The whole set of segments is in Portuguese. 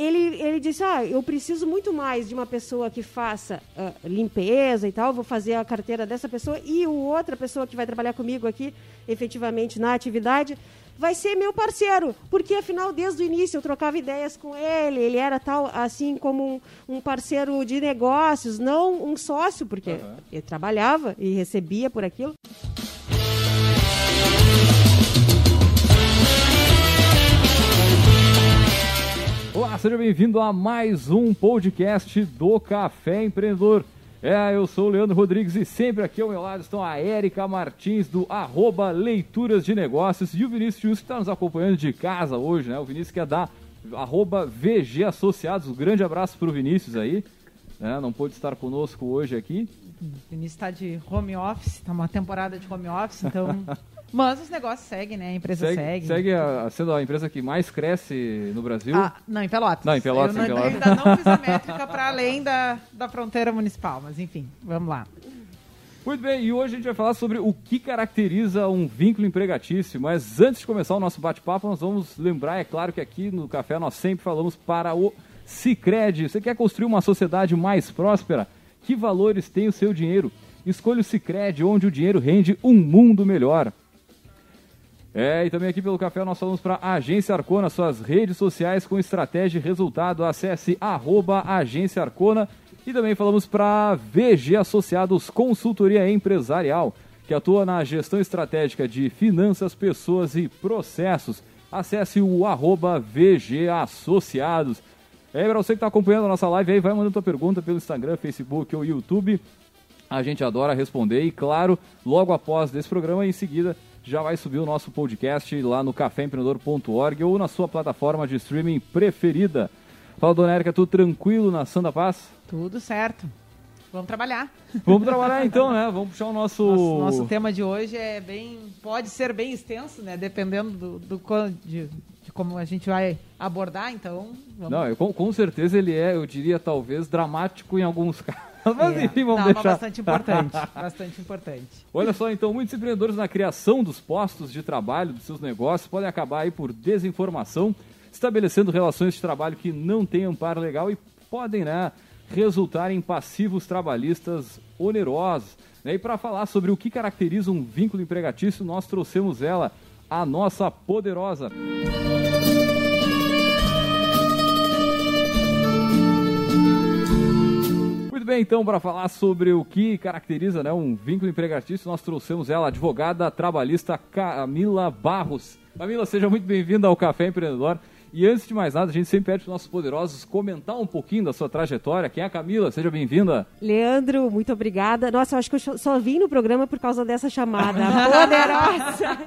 ele, ele disse: Ah, eu preciso muito mais de uma pessoa que faça uh, limpeza e tal, vou fazer a carteira dessa pessoa, e o outra pessoa que vai trabalhar comigo aqui, efetivamente, na atividade, vai ser meu parceiro, porque afinal, desde o início, eu trocava ideias com ele, ele era tal, assim como um, um parceiro de negócios, não um sócio, porque uhum. ele trabalhava e recebia por aquilo. Olá, seja bem-vindo a mais um podcast do Café Empreendedor. É, eu sou o Leandro Rodrigues e sempre aqui ao meu lado estão a Érica Martins do arroba Leituras de Negócios e o Vinícius que está nos acompanhando de casa hoje, né? O Vinícius que é da arroba VG Associados. Um grande abraço para o Vinícius aí. Né? Não pôde estar conosco hoje aqui. O Vinícius está de home office, está uma temporada de home office, então Mas os negócios seguem, né? A empresa segue. Segue, segue a, sendo a empresa que mais cresce no Brasil. Ah, não, em Pelotas. Não, em Pelotas. Eu, em Pelotas. ainda não fiz a métrica para além da, da fronteira municipal, mas enfim, vamos lá. Muito bem, e hoje a gente vai falar sobre o que caracteriza um vínculo empregatício. Mas antes de começar o nosso bate-papo, nós vamos lembrar, é claro que aqui no Café nós sempre falamos para o Cicred. Você quer construir uma sociedade mais próspera? Que valores tem o seu dinheiro? Escolha o Cicred, onde o dinheiro rende um mundo melhor. É, e também aqui pelo café nós falamos para Agência Arcona, suas redes sociais com estratégia e resultado. Acesse arroba Agência Arcona. E também falamos para VG Associados Consultoria Empresarial, que atua na gestão estratégica de finanças, pessoas e processos. Acesse o arroba VG Associados. É, para você que está acompanhando a nossa live aí, vai mandando tua pergunta pelo Instagram, Facebook ou YouTube. A gente adora responder e, claro, logo após desse programa, em seguida, já vai subir o nosso podcast lá no caféempreendedor.org ou na sua plataforma de streaming preferida. Fala, dona Érica, tudo tranquilo na Santa Paz? Tudo certo. Vamos trabalhar. Vamos trabalhar então, né? Vamos puxar o nosso... nosso... Nosso, tema de hoje é bem. Pode ser bem extenso, né? Dependendo do, do de, de como a gente vai abordar, então. Vamos... Não, eu, com, com certeza ele é, eu diria, talvez, dramático em alguns casos. Mas é. enfim, vamos Não, deixar. bastante importante. bastante importante. Olha só, então, muitos empreendedores na criação dos postos de trabalho dos seus negócios podem acabar aí por desinformação, estabelecendo relações de trabalho que não têm amparo legal e podem, né, resultar em passivos trabalhistas onerosos. Né? E para falar sobre o que caracteriza um vínculo empregatício, nós trouxemos ela, a nossa poderosa. Música Muito bem, então, para falar sobre o que caracteriza né, um vínculo empregatício, nós trouxemos ela, advogada trabalhista Camila Barros. Camila, seja muito bem-vinda ao Café Empreendedor. E antes de mais nada, a gente sempre pede para os nossos poderosos comentar um pouquinho da sua trajetória. Quem é a Camila? Seja bem-vinda. Leandro, muito obrigada. Nossa, eu acho que eu só vim no programa por causa dessa chamada. Poderosa!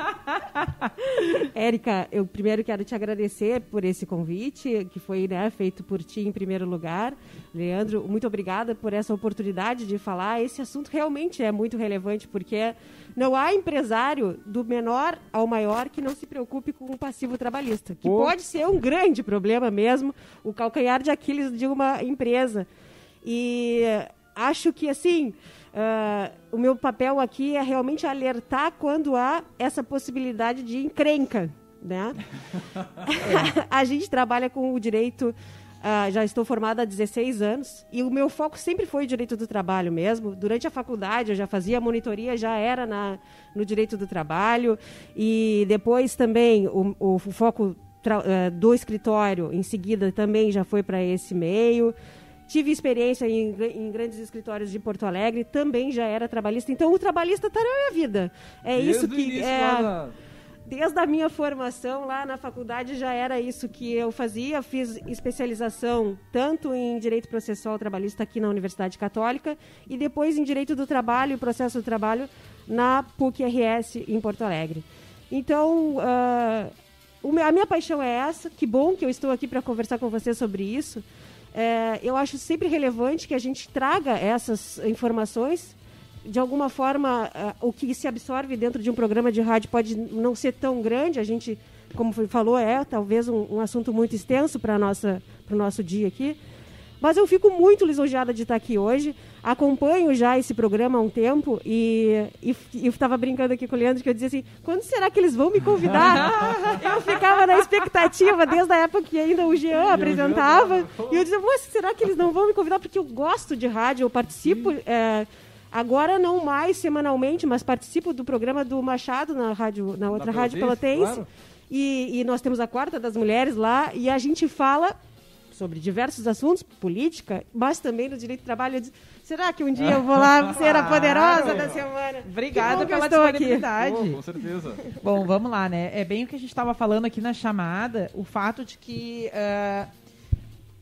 Érica, eu primeiro quero te agradecer por esse convite, que foi né, feito por ti em primeiro lugar. Leandro, muito obrigada por essa oportunidade de falar. Esse assunto realmente é muito relevante, porque não há empresário do menor ao maior que não se preocupe com o passivo trabalhista, que Pô. pode ser um grande problema mesmo, o calcanhar de Aquiles de uma empresa. E acho que, assim, uh, o meu papel aqui é realmente alertar quando há essa possibilidade de encrenca, né? a gente trabalha com o direito Uh, já estou formada há 16 anos e o meu foco sempre foi o direito do trabalho mesmo. Durante a faculdade eu já fazia monitoria, já era na, no direito do trabalho e depois também o, o, foco do escritório em seguida também já foi para esse meio. Tive experiência em, em, grandes escritórios de Porto Alegre, também já era trabalhista. Então o trabalhista está na minha vida. É Desde isso que início, é, desde a minha formação lá na faculdade já era isso que eu fazia. Fiz especialização tanto em direito processual trabalhista aqui na Universidade Católica e depois em direito do trabalho e processo do trabalho na PUC RS em Porto Alegre. Então, uh, a minha paixão é essa. Que bom que eu estou aqui para conversar com você sobre isso. É, eu acho sempre relevante que a gente traga essas informações de alguma forma, uh, o que se absorve dentro de um programa de rádio pode não ser tão grande. A gente, como falou, é talvez um, um assunto muito extenso para o nosso dia aqui. Mas eu fico muito lisonjeada de estar aqui hoje. Acompanho já esse programa há um tempo e, e, e eu estava brincando aqui com o Leandro que eu dizia assim: quando será que eles vão me convidar? eu ficava na expectativa desde a época que ainda o Jean apresentava. E eu dizia: mas será que eles não vão me convidar? Porque eu gosto de rádio, eu participo. É, Agora não mais semanalmente, mas participo do programa do Machado na rádio, na outra na rádio Pelotense. Claro. E, e nós temos a quarta das mulheres lá e a gente fala sobre diversos assuntos, política, mas também no direito do trabalho. Disse, Será que um dia eu vou lá ser a poderosa da semana? Obrigada pela disponibilidade. Aqui. Oh, com certeza. Bom, vamos lá, né? É bem o que a gente estava falando aqui na chamada, o fato de que uh,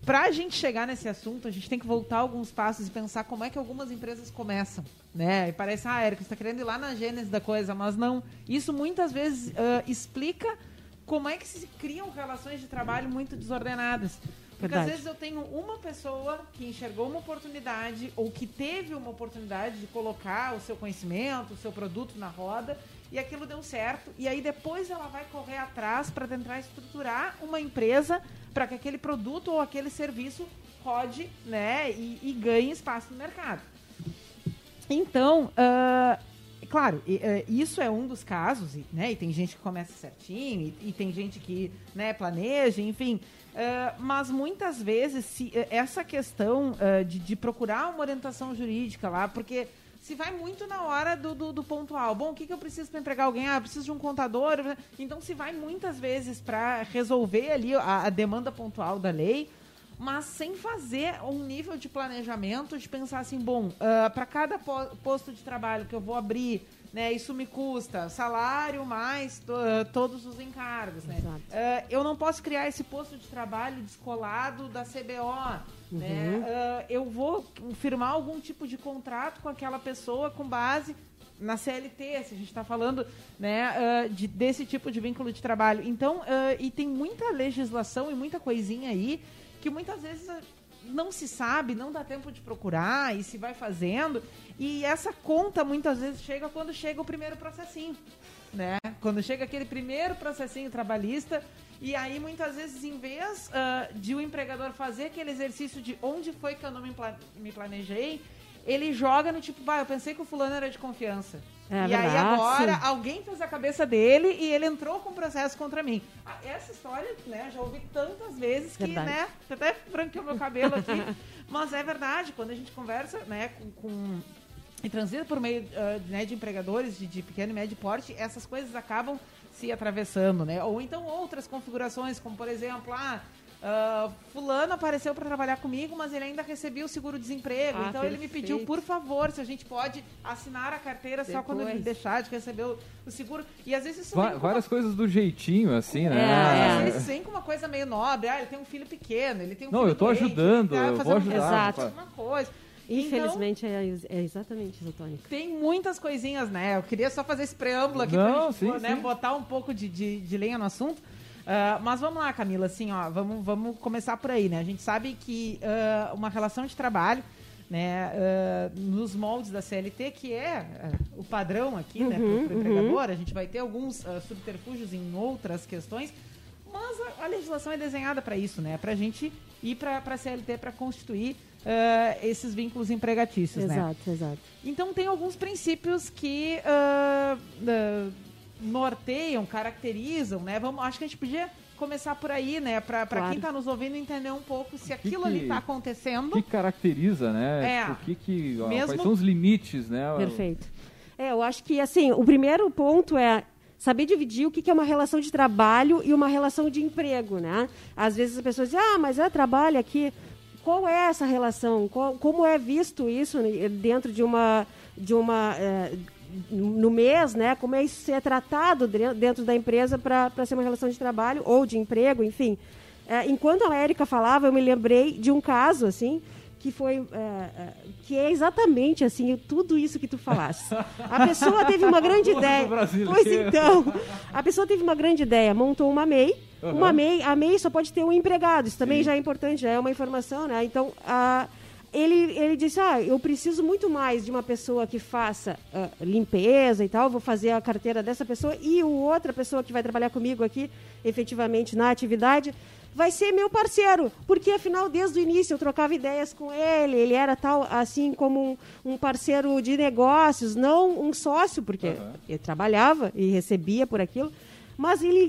para a gente chegar nesse assunto, a gente tem que voltar alguns passos e pensar como é que algumas empresas começam, né? E parece, ah, Érica, você está querendo ir lá na gênese da coisa, mas não. Isso muitas vezes uh, explica como é que se criam relações de trabalho muito desordenadas. Porque Verdade. às vezes eu tenho uma pessoa que enxergou uma oportunidade ou que teve uma oportunidade de colocar o seu conhecimento, o seu produto na roda e aquilo deu certo. E aí depois ela vai correr atrás para tentar estruturar uma empresa para que aquele produto ou aquele serviço rode né, e, e ganhe espaço no mercado. Então, uh, claro, uh, isso é um dos casos, né? E tem gente que começa certinho, e, e tem gente que né, planeja, enfim. Uh, mas muitas vezes se, essa questão de, de, procurar uma orientação jurídica lá, porque se vai muito na hora do, do, do pontual. Bom, o que, que eu preciso para entregar alguém? Ah, preciso de um contador. Então, se vai muitas vezes para resolver ali a, a, demanda pontual da lei, mas sem fazer um nível de planejamento de pensar assim, bom, uh, ah, para cada po posto de trabalho que eu vou abrir, né, isso me custa salário mais to uh, todos os encargos, né? Uh, eu não posso criar esse posto de trabalho descolado da CBO? Uhum. Né? Uh, eu vou firmar algum tipo de contrato com aquela pessoa com base na CLT, se a gente está falando né, uh, de, desse tipo de vínculo de trabalho. Então, e tem muita legislação e muita coisinha aí que muitas vezes não se sabe, não dá tempo de procurar e se vai fazendo. E essa conta muitas vezes chega quando chega o primeiro processinho. Né? Quando chega aquele primeiro processinho trabalhista e aí, muitas vezes, em vez uh, de o empregador fazer aquele exercício de onde foi que eu não me, me planejei, ele joga no tipo, bah, eu pensei que o fulano era de confiança. É, e verdade, aí agora sim. alguém fez a cabeça dele e ele entrou com processo contra mim. Ah, essa história, né, já ouvi tantas vezes que, verdade. né, até branqueou meu cabelo aqui. mas é verdade, quando a gente conversa, né, com, com e transita por meio uh, né, de empregadores de, de pequeno e médio porte, essas coisas acabam se atravessando, né? Ou então outras configurações, como por exemplo, ah, uh, fulano apareceu para trabalhar comigo, mas ele ainda recebia o seguro-desemprego. Ah, então perfeito. ele me pediu, por favor, se a gente pode assinar a carteira Depois. só quando ele deixar de receber o, o seguro. E às vezes isso Va Várias uma... coisas do jeitinho, assim, né? É, é. Às vezes vem com uma coisa meio nobre. Ah, ele tem um filho pequeno, ele tem um Não, filho eu tô doente, ajudando, tá eu vou ajudar. Exato. Uma coisa. Infelizmente então, é, é, exatamente isso, Tônica. Tem muitas coisinhas, né? Eu queria só fazer esse preâmbulo aqui Não, pra gente, né, botar um pouco de, de, de lenha no assunto. Uh, mas vamos lá, Camila, assim, ó, vamos, vamos começar por aí, né? A gente sabe que uh, uma relação de trabalho, né, uh, nos moldes da CLT, que é o padrão aqui, né, uhum, né, empregador, uhum. a gente vai ter alguns subterfúgios em outras questões, mas a, a legislação é desenhada para isso, né? Para a gente ir para a CLT para constituir uh, esses vínculos empregatícios, exato, né? Exato, exato. Então tem alguns princípios que uh, uh, norteiam, caracterizam, né? Vamos, acho que a gente podia começar por aí, né? Para claro. quem está nos ouvindo entender um pouco se aquilo que, ali está acontecendo. O que caracteriza, né? É. Tipo, o que, que Mesmo... quais são os limites, né? Perfeito. É, eu acho que assim, o primeiro ponto é saber dividir o que é uma relação de trabalho e uma relação de emprego, né? Às vezes as pessoas dizem, ah, mas é trabalho aqui qual é essa relação? Qual, como é visto isso dentro de uma de uma é, no mês, né? Como é isso é tratado dentro da empresa para ser uma relação de trabalho ou de emprego, enfim. É, enquanto a Érica falava, eu me lembrei de um caso assim que foi é, é que é exatamente assim tudo isso que tu falaste. A pessoa teve uma grande ideia. Pois então, a pessoa teve uma grande ideia, montou uma MEI Uhum. Uma MEI, a MEI só pode ter um empregado, isso também Sim. já é importante, já é uma informação, né? Então, a, ele, ele disse, ah, eu preciso muito mais de uma pessoa que faça uh, limpeza e tal, vou fazer a carteira dessa pessoa, e o outra pessoa que vai trabalhar comigo aqui, efetivamente, na atividade, vai ser meu parceiro, porque afinal desde o início eu trocava ideias com ele, ele era tal assim como um, um parceiro de negócios, não um sócio, porque uhum. ele trabalhava e recebia por aquilo, mas ele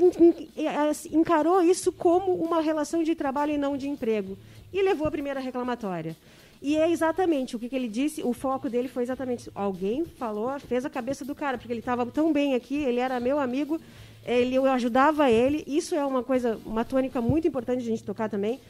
encarou isso como uma relação de trabalho e não de emprego e levou a primeira reclamatória. E é exatamente o que, que, ele disse, o foco dele foi exatamente alguém falou, fez a cabeça do cara, porque ele estava tão bem aqui, ele era meu amigo, ele, eu ajudava ele. Isso é uma coisa, uma tônica muito importante de a gente tocar também.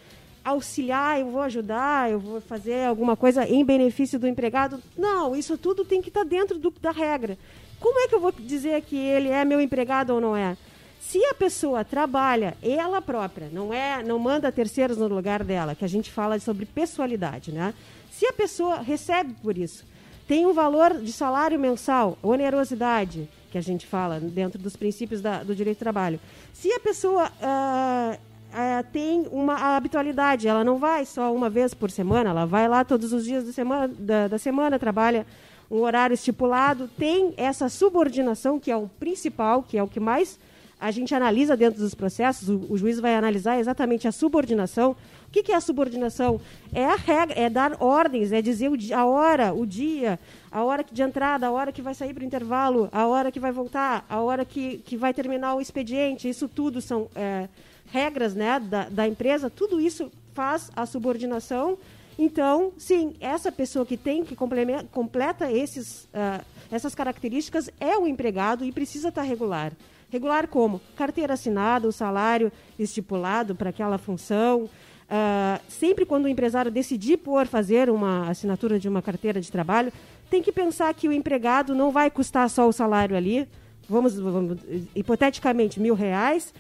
Auxiliar, eu vou ajudar, eu vou fazer alguma coisa em benefício do empregado. Não, isso tudo tem que estar tá dentro do, da regra. Como é que eu vou dizer que ele é meu empregado ou não é? Se a pessoa trabalha ela própria, não é, não manda terceiros no lugar dela, que a gente fala sobre pessoalidade, né? Se a pessoa recebe por isso, tem um valor de salário mensal, onerosidade, que a gente fala dentro dos princípios da, do direito do trabalho. Se a pessoa uh, uh, tem uma habitualidade, ela não vai só uma vez por semana, ela vai lá todos os dias semana, da, da semana, trabalha um horário estipulado, tem essa subordinação, que é o principal, que é o que mais a gente analisa dentro dos processos, o, o juiz vai analisar exatamente a subordinação. O que, que, é a subordinação? É a regra, é dar ordens, é dizer o, a hora, o dia, a hora de entrada, a hora que vai sair para o intervalo, a hora que vai voltar, a hora que, que vai terminar o expediente. Isso tudo são é, regras né, da, da empresa, tudo isso faz a subordinação. Então, sim, essa pessoa que tem, que completa esses, uh, essas características é o empregado e precisa estar regular. Regular como? Carteira assinada, o salário estipulado para aquela função. Uh, sempre quando o empresário decidir por fazer uma assinatura de uma carteira de trabalho, tem que pensar que o empregado não vai custar só o salário ali, vamos, vamos hipoteticamente, mil reais,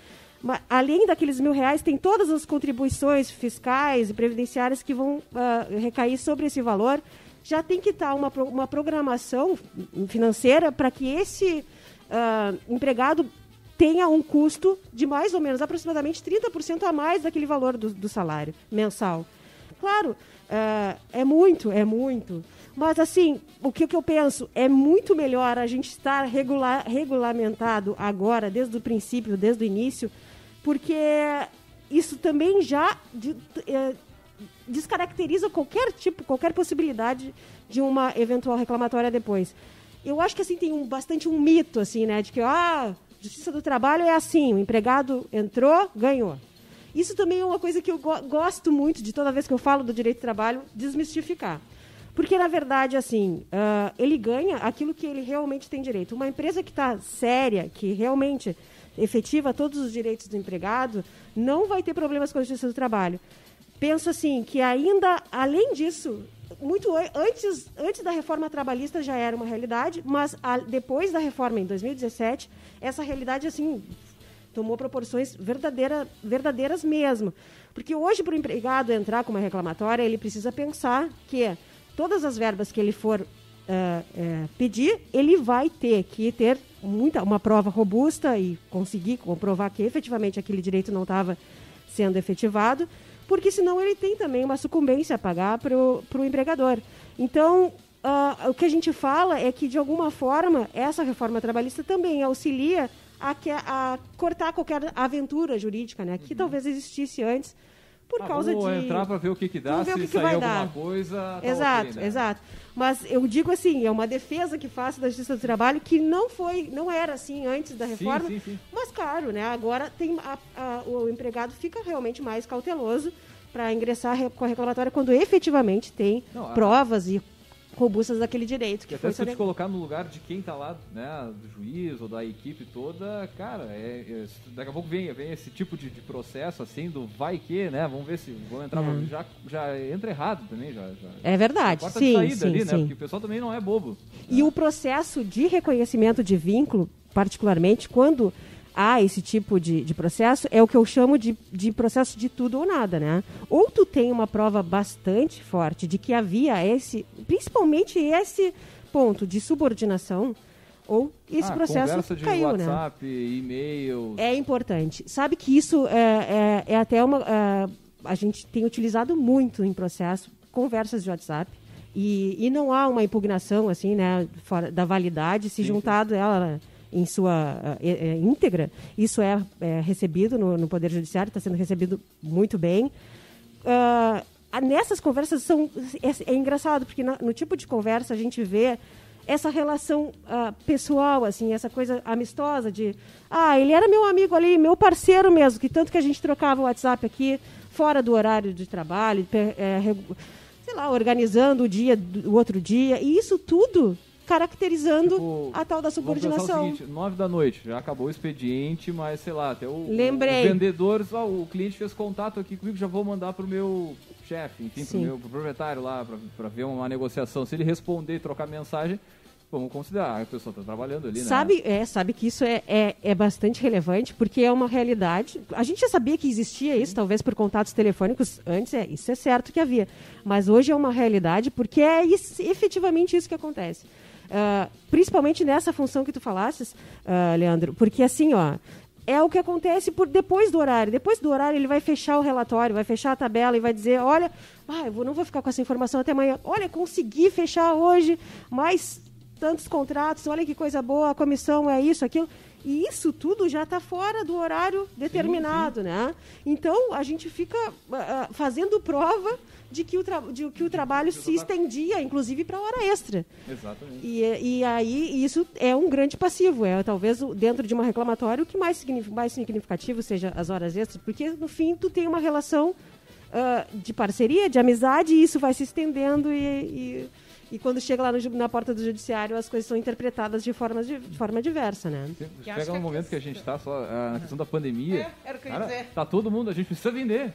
mas, além daqueles mil reais, tem todas as contribuições fiscais e previdenciárias que vão uh, recair sobre esse valor. Já tem que estar uma, uma programação financeira para que esse uh, empregado tenha um custo de mais ou menos aproximadamente 30% a mais daquele valor do, do salário mensal. Claro, uh, é muito, é muito. Mas, assim, o que, que, eu penso? É muito melhor a gente estar regular, regulamentado agora, desde o princípio, desde o início, porque isso também já de, é, descaracteriza qualquer tipo, qualquer possibilidade de uma eventual reclamatória depois. Eu acho que assim tem um, bastante um mito assim, né, de que ah, Justiça do trabalho é assim: o empregado entrou, ganhou. Isso também é uma coisa que eu go gosto muito de toda vez que eu falo do direito do trabalho, desmistificar. Porque, na verdade, assim, uh, ele ganha aquilo que ele realmente tem direito. Uma empresa que está séria, que realmente efetiva todos os direitos do empregado, não vai ter problemas com a justiça do trabalho. Penso assim, que ainda, além disso, muito antes, antes da reforma trabalhista já era uma realidade, mas a, depois da reforma em 2017, essa realidade assim tomou proporções verdadeira, verdadeiras mesmo. Porque hoje, para o empregado entrar com uma reclamatória, ele precisa pensar que todas as verbas que ele for uh, uh, pedir, ele vai ter que ter muita, uma prova robusta e conseguir comprovar que efetivamente aquele direito não estava sendo efetivado porque senão ele tem também uma sucumbência a pagar para o empregador. Então, uh, o que a gente fala é que, de alguma forma, essa reforma trabalhista também auxilia a, a cortar qualquer aventura jurídica, né? Que uhum. talvez existisse antes por ah, causa vamos de entrar para ver o que que dá, se que que sair alguma dar. coisa. Tá exato, né? exato. Mas eu digo assim, é uma defesa que faço da Justiça do Trabalho que não foi, não era assim antes da reforma. Sim, sim, sim. Mas claro, né? Agora tem a, a, o empregado fica realmente mais cauteloso para ingressar com a reclamatória quando efetivamente tem não, provas e robustas daquele direito. Que e até se eu te colocar no lugar de quem está lá, né, do juiz ou da equipe toda, cara, é, é, daqui a pouco vem, vem esse tipo de, de, processo assim do vai que, né? Vamos ver se vão entrar, é. já, já entra errado também, já. já é verdade, sim, saída sim, ali, né? sim. Porque o pessoal também não é bobo. E né? o processo de reconhecimento de vínculo, particularmente quando há esse tipo de, de processo, é o que eu chamo de, de processo de tudo ou nada, né? Ou tu tem uma prova bastante forte de que havia esse, principalmente esse ponto de subordinação, ou esse ah, processo de caiu, WhatsApp, né? WhatsApp, e-mail. É importante. Sabe que isso é, é, é até uma. É, a gente tem utilizado muito em processo conversas de WhatsApp. E, e não há uma impugnação assim, né, fora da validade, se sim, juntado sim. ela em sua é, íntegra, isso é, é recebido no, no, Poder Judiciário, está sendo recebido muito bem. Uh, nessas conversas são é, é engraçado porque no, no, tipo de conversa a gente vê essa relação uh, pessoal assim essa coisa amistosa de ah ele era meu amigo ali meu parceiro mesmo que tanto que a gente trocava o WhatsApp aqui fora do horário de trabalho é, sei lá organizando o dia do outro dia e isso tudo caracterizando tipo, a tal da subordinação. Vamos seguinte, nove da noite, já acabou o expediente, mas sei lá, até o, Lembrei. o vendedor, ó, o cliente fez contato aqui comigo, já vou mandar pro meu chefe, enfim, Sim. pro meu pro proprietário lá, para ver uma negociação. Se ele responder e trocar mensagem, vamos considerar, a pessoa está trabalhando ali, sabe, né? É, sabe que isso é, é, é, bastante relevante, porque é uma realidade. A gente já sabia que existia isso, talvez por contatos telefônicos antes, é, isso é certo que havia. Mas hoje é uma realidade, porque é isso, efetivamente isso que acontece. Uh, principalmente nessa função que tu falasses, uh, Leandro, porque assim, ó, é o que acontece por depois do horário. Depois do horário, ele vai fechar o relatório, vai fechar a tabela e vai dizer: olha, ah, eu não vou ficar com essa informação até amanhã. Olha, consegui fechar hoje mais tantos contratos, olha que coisa boa, a comissão é isso, aquilo. E isso tudo já está fora do horário determinado, sim, sim. né? Então, a gente fica uh, fazendo prova de que o, de que o trabalho se estendia, inclusive, para hora extra. Exatamente. E, e aí isso é um grande passivo. É talvez dentro de uma reclamatória o que mais, mais significativo seja as horas extras, porque no fim tu tem uma relação uh, de parceria, de amizade, e isso vai se estendendo e, e e quando chega lá no, na porta do judiciário, as coisas são interpretadas de forma, de, de forma diversa, né? Chega um momento que a gente está só uh, na questão da pandemia. É, era o que eu ia dizer. Tá todo mundo, a gente precisa vender.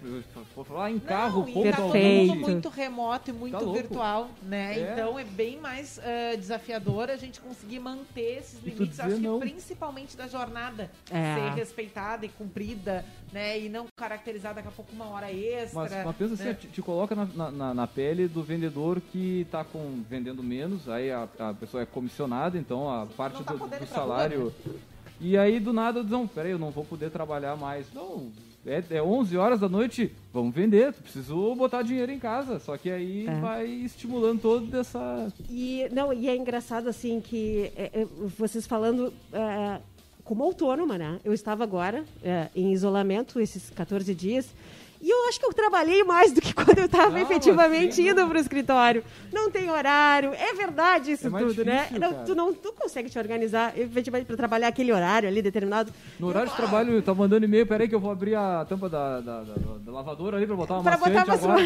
Vou falar em carro, Não, ponto tá todo mundo muito remoto e muito tá virtual, né? É. Então é bem mais uh, desafiador a gente conseguir manter esses limites, acho que principalmente da jornada é. ser respeitada e cumprida, né? E não caracterizar daqui a pouco uma hora extra. Mas, mas pensa né? assim, te, te coloca na, na, na, pele do vendedor que está com vendendo menos, aí a, a pessoa é comissionada, então a parte tá do, do salário. Rua, né? E aí do nada não, peraí, eu não vou poder trabalhar mais. Não, é, é 11 horas da noite, vamos vender, tu preciso botar dinheiro em casa. Só que aí é. vai estimulando toda essa. E, não, e é engraçado assim que é, é vocês falando. Como autônoma, né? Eu estava agora é, em isolamento esses 14 dias e eu acho que eu trabalhei mais do que quando eu estava efetivamente assim, indo para o escritório. Não tem horário, é verdade isso é tudo, né? difícil, né? Não, tu não tu consegue te organizar efetivamente para trabalhar aquele horário ali determinado. No horário eu, de trabalho, tá mandando e-mail, peraí que eu vou abrir a tampa da, da, da, da lavadora ali para botar uma pra botar uma agora.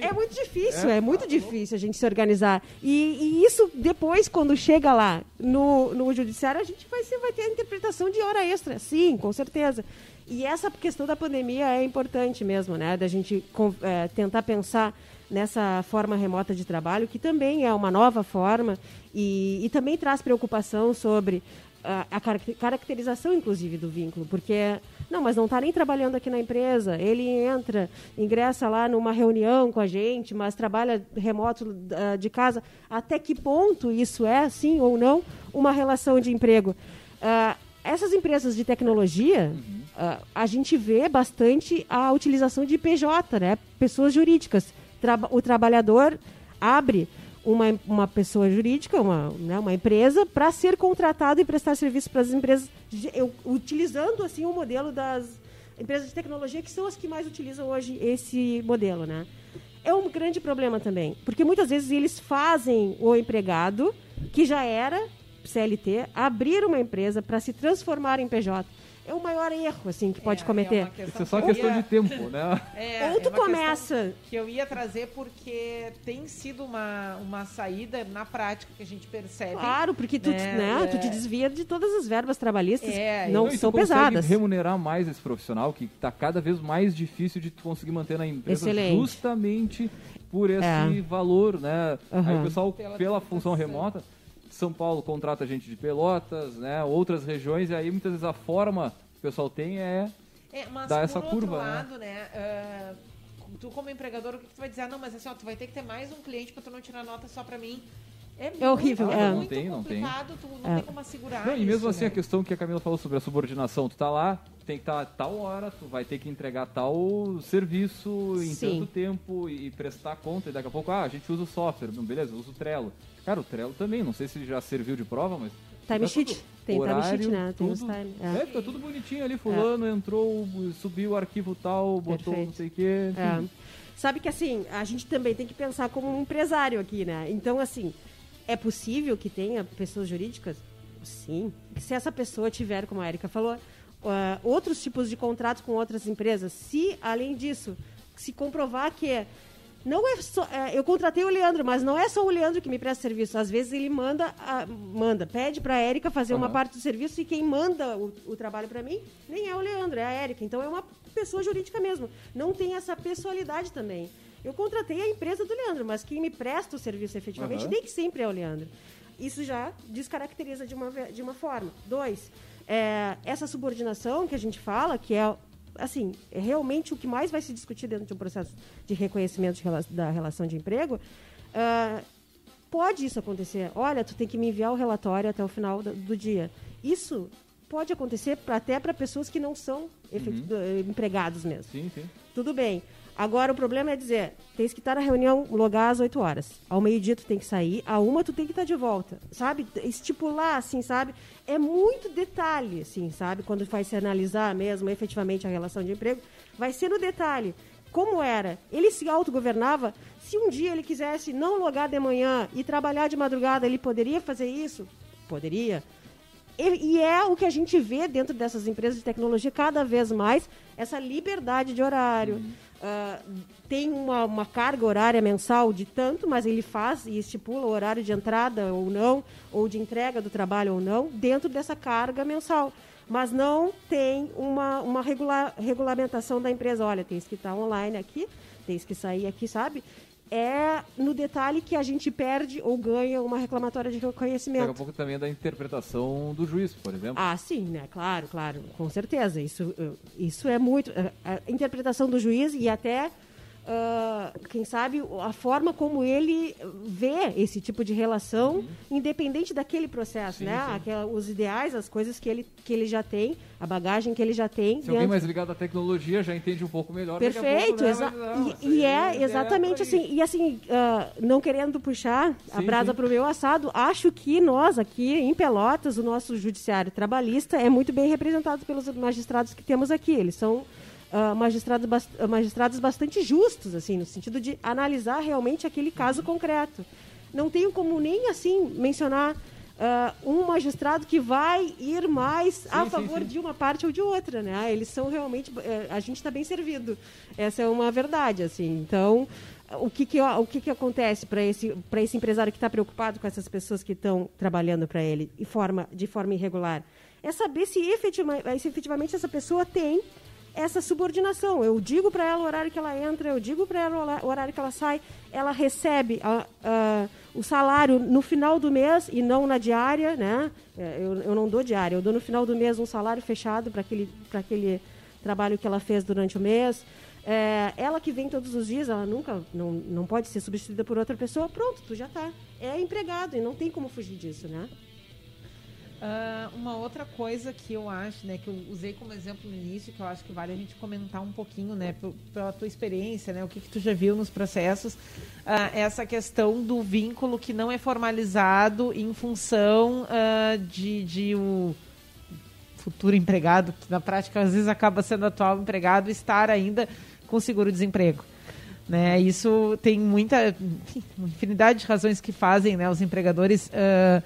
É, é muito difícil, é, é muito difícil a gente se organizar. E, e, isso depois, quando chega lá no, no judiciário, a gente vai, vai ter a interpretação de hora extra, sim, com certeza. E essa questão da pandemia é importante mesmo, né? Da gente é, tentar pensar nessa forma remota de trabalho, que também é uma nova forma e, e também traz preocupação sobre a, a, caracterização, inclusive, do vínculo, porque não, mas não está nem trabalhando aqui na empresa, ele entra, ingressa lá numa reunião com a gente, mas trabalha remoto uh, de casa. Até que ponto isso é, sim ou não, uma relação de emprego? Uh, essas empresas de tecnologia, uhum uh, a gente vê bastante a utilização de PJ, né? pessoas jurídicas. O trabalhador abre uma, uma pessoa jurídica, uma, né, uma empresa, para ser contratado e prestar serviço para as empresas, utilizando assim o modelo das empresas de tecnologia, que são as que mais utilizam hoje esse modelo. Né? É um grande problema também, porque muitas vezes eles fazem o empregado, que já era CLT, abrir uma empresa para se transformar em PJ é o maior erro assim que pode é, cometer. É Isso é só questão ia... de tempo, né? É, Ou tu é começa. Que eu ia trazer porque tem sido uma, uma saída na prática que a gente percebe. Claro, porque tu, né? né tu te desvia de todas as verbas trabalhistas é, não, não são pesadas. remunerar mais esse profissional que está cada vez mais difícil de conseguir manter na empresa Excelente. justamente por esse é. valor, né? Uhum. Aí o pessoal pela, pela função remota são Paulo contrata gente de Pelotas, né? Outras regiões, e aí muitas vezes a forma que o pessoal tem é, é dar essa curva. Né? Lado, né? né uh, tu como empregador, o que tu vai dizer? Ah, não, mas assim, ó, tu vai ter que ter mais um cliente para tu não tirar nota só para mim. É, é horrível, é. Não tem, não tem. Tu não é. tem como assegurar. Não, e mesmo isso, assim, né? a questão que a Camila falou sobre a subordinação, tu tá lá, tem que estar tá tal hora, tu vai ter que entregar tal serviço em Sim. tanto tempo e prestar conta, e daqui a pouco, ah, a gente usa o software, beleza, usa o Trello. Cara, o Trello também, não sei se já serviu de prova, mas Timesheet. Tem timesheet, né? Tem tudo. os time. É. fica tudo bonitinho ali. Fulano entrou, subiu o arquivo tal, botou Perfeito. não sei o quê. É. Sabe que assim, a gente também tem que pensar como um empresário aqui, né? Então, assim, é possível que tenha pessoas jurídicas? Sim. Se essa pessoa tiver, como a Erika falou, ah, outros tipos de contratos com outras empresas, se, além disso, se comprovar que não é só. é, eu contratei o Leandro, mas não é só o Leandro que me presta serviço. Às vezes ele manda, a- manda pede para a Érica fazer uma Aham. parte do serviço e quem manda o, o trabalho para mim nem é o Leandro, é a Érica. Então é uma pessoa jurídica mesmo. Não tem essa pessoalidade também. Eu contratei a empresa do Leandro, mas quem me presta o serviço efetivamente Aham. nem que sempre é o Leandro. Isso já descaracteriza de uma, de uma forma. Dois, é, essa subordinação que a gente fala, que é assim, é realmente o que mais vai se discutir dentro de um processo de reconhecimento de rela- da relação de emprego, ah, pode isso acontecer. Olha, tu tem que me enviar o relatório até o final do, do dia. Isso pode acontecer pra- até para pessoas que não são efet- eh, empregados mesmo. Sim, sim. Tudo bem. Agora o problema é dizer, tens que estar na reunião logar às 8 horas. Ao meio-dia tu tem que sair, a uma tu tem que estar de volta. Sabe? Estipular, assim, sabe? É muito detalhe, assim, sabe? Quando vai se analisar mesmo efetivamente a relação de emprego, vai ser no detalhe. Como era? Ele se autogovernava. Se um dia ele quisesse não logar de manhã e trabalhar de madrugada, ele poderia fazer isso? Poderia. E, é o que a gente vê dentro dessas empresas de tecnologia cada vez mais, essa liberdade de horário. Ah, tem uma, uma carga horária mensal de tanto, mas ele faz e estipula o horário de entrada ou não, ou de entrega do trabalho ou não, dentro dessa carga mensal. Mas não tem uma, uma regula- regulamentação da empresa. Olha, tem que estar online aqui, tem que sair aqui, sabe? É no detalhe que a gente perde ou ganha uma reclamatória de reconhecimento. Daqui a pouco também é da interpretação do juiz, por exemplo. Ah, sim, né? Claro, claro, com certeza. Isso, uh, isso é muito. uh, A interpretação do juiz e até, uh, quem sabe, a forma como ele vê esse tipo de relação, independente daquele processo, Sim, né? sim. Aquela- os ideais, as coisas que ele, que ele já tem, a bagagem que ele já tem. Se alguém mais ligado à tecnologia já entende um pouco melhor. a Perfeito, pouco, né? Mas, não, e- isso e, aí é exatamente assim. E assim, ah, não querendo puxar a Sim, brasa sim. para o meu assado, acho que nós aqui em Pelotas, o nosso judiciário trabalhista é muito bem representado pelos magistrados que temos aqui. Eles são ah, magistrados, ah, magistrados bastante justos, assim, no sentido de analisar realmente aquele caso Uhum. concreto. Não tenho como nem assim mencionar ah, um magistrado que vai ir mais a sim, favor sim. de uma parte ou de outra, né? Eles são realmente eh, a gente está bem servido. Essa é uma verdade, assim. Então, o que que, o que, que acontece para esse esse empresário que está preocupado com essas pessoas que estão trabalhando para ele de forma de forma irregular? É saber se, efetiva, se efetivamente essa pessoa tem essa subordinação. Eu digo para ela o horário que ela entra, eu digo para ela o horário que ela sai, ela recebe a- a- o salário no final do mês e não na diária, né? É, Eu, eu não dou diária, eu dou no final do mês um salário fechado para aquele, aquele trabalho que ela fez durante o mês. É, ela que vem todos os dias, ela nunca, não, não pode ser substituída por outra pessoa, pronto, tu já tá. É empregado e não tem como fugir disso, né? Ah, uma outra coisa que eu acho, né, que eu usei como exemplo no início, que eu acho que vale a gente comentar um pouquinho, né, pela tua experiência, né, o que, que tu já viu nos processos, ah, essa questão do vínculo que não é formalizado em função ah, de, de o futuro empregado, que na prática às vezes acaba sendo atual empregado, estar ainda com seguro-desemprego. Né? Isso tem muita, enfim, infinidade de razões que fazem né, os empregadores ah,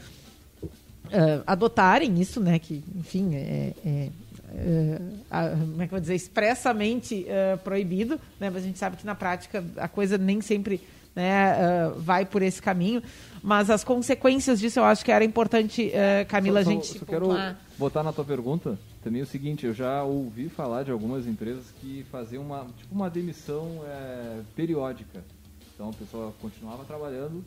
ah, adotarem isso, né? Que, enfim, é, é, é, a- como é que eu vou dizer, expressamente ah, proibido, né? Mas a gente sabe que na prática a coisa nem sempre né, ah, vai por esse caminho. Mas as consequências disso eu acho que era importante, ah, Camila, Só- a só- gente só quero pontuar. botar na tua pergunta também o seguinte, eu já ouvi falar de algumas empresas que faziam uma, tipo uma demissão é, periódica. Então a pessoa continuava trabalhando,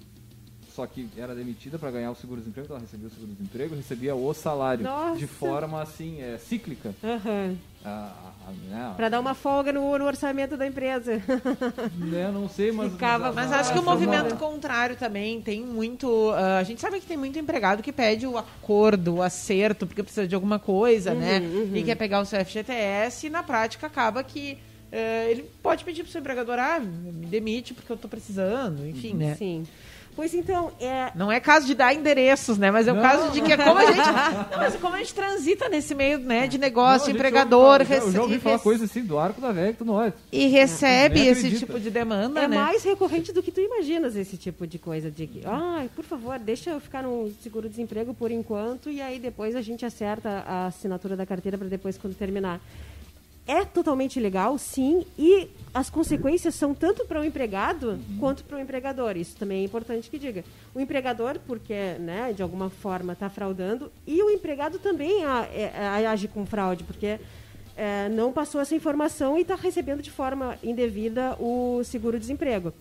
só que era demitida para ganhar o seguro-desemprego, então ela recebia o seguro-desemprego, recebia o salário Nossa! de forma assim, é, cíclica. Aham. Ah, ah, né, Para dar uma folga no, no orçamento da empresa. né, não sei, mas... Ficava- Mas Ah, acho que o movimento contrário também tem muito. ah, a gente sabe que tem muito empregado que pede o acordo, o acerto, porque precisa de alguma coisa, né? E quer pegar o seu FGTS e na prática acaba que eh, ele pode pedir pro seu empregador, ah, me demite porque eu tô precisando, enfim, né? Sim. Pois então, é, Não é caso de dar endereços, né? Mas é o Não. caso de que é como a gente. Não, mas é como a gente transita nesse meio, né? De negócio, Não, empregador, já Eu já ouvi falar rece- coisas assim do arco da velha que tu não olha. e recebe esse acredita. tipo de demanda, é né? mais recorrente do que tu imaginas esse tipo de coisa. De que, ah, por favor, deixa eu ficar no seguro-desemprego por enquanto e aí depois a gente acerta a assinatura da carteira para depois quando terminar. É totalmente legal, sim, e as consequências são tanto para o empregado quanto para o empregador. Isso também é importante que diga. O empregador, porque né, de alguma forma está fraudando, e o empregado também a- é- é- age com fraude, porque é, não passou essa informação e está recebendo de forma indevida o seguro-desemprego.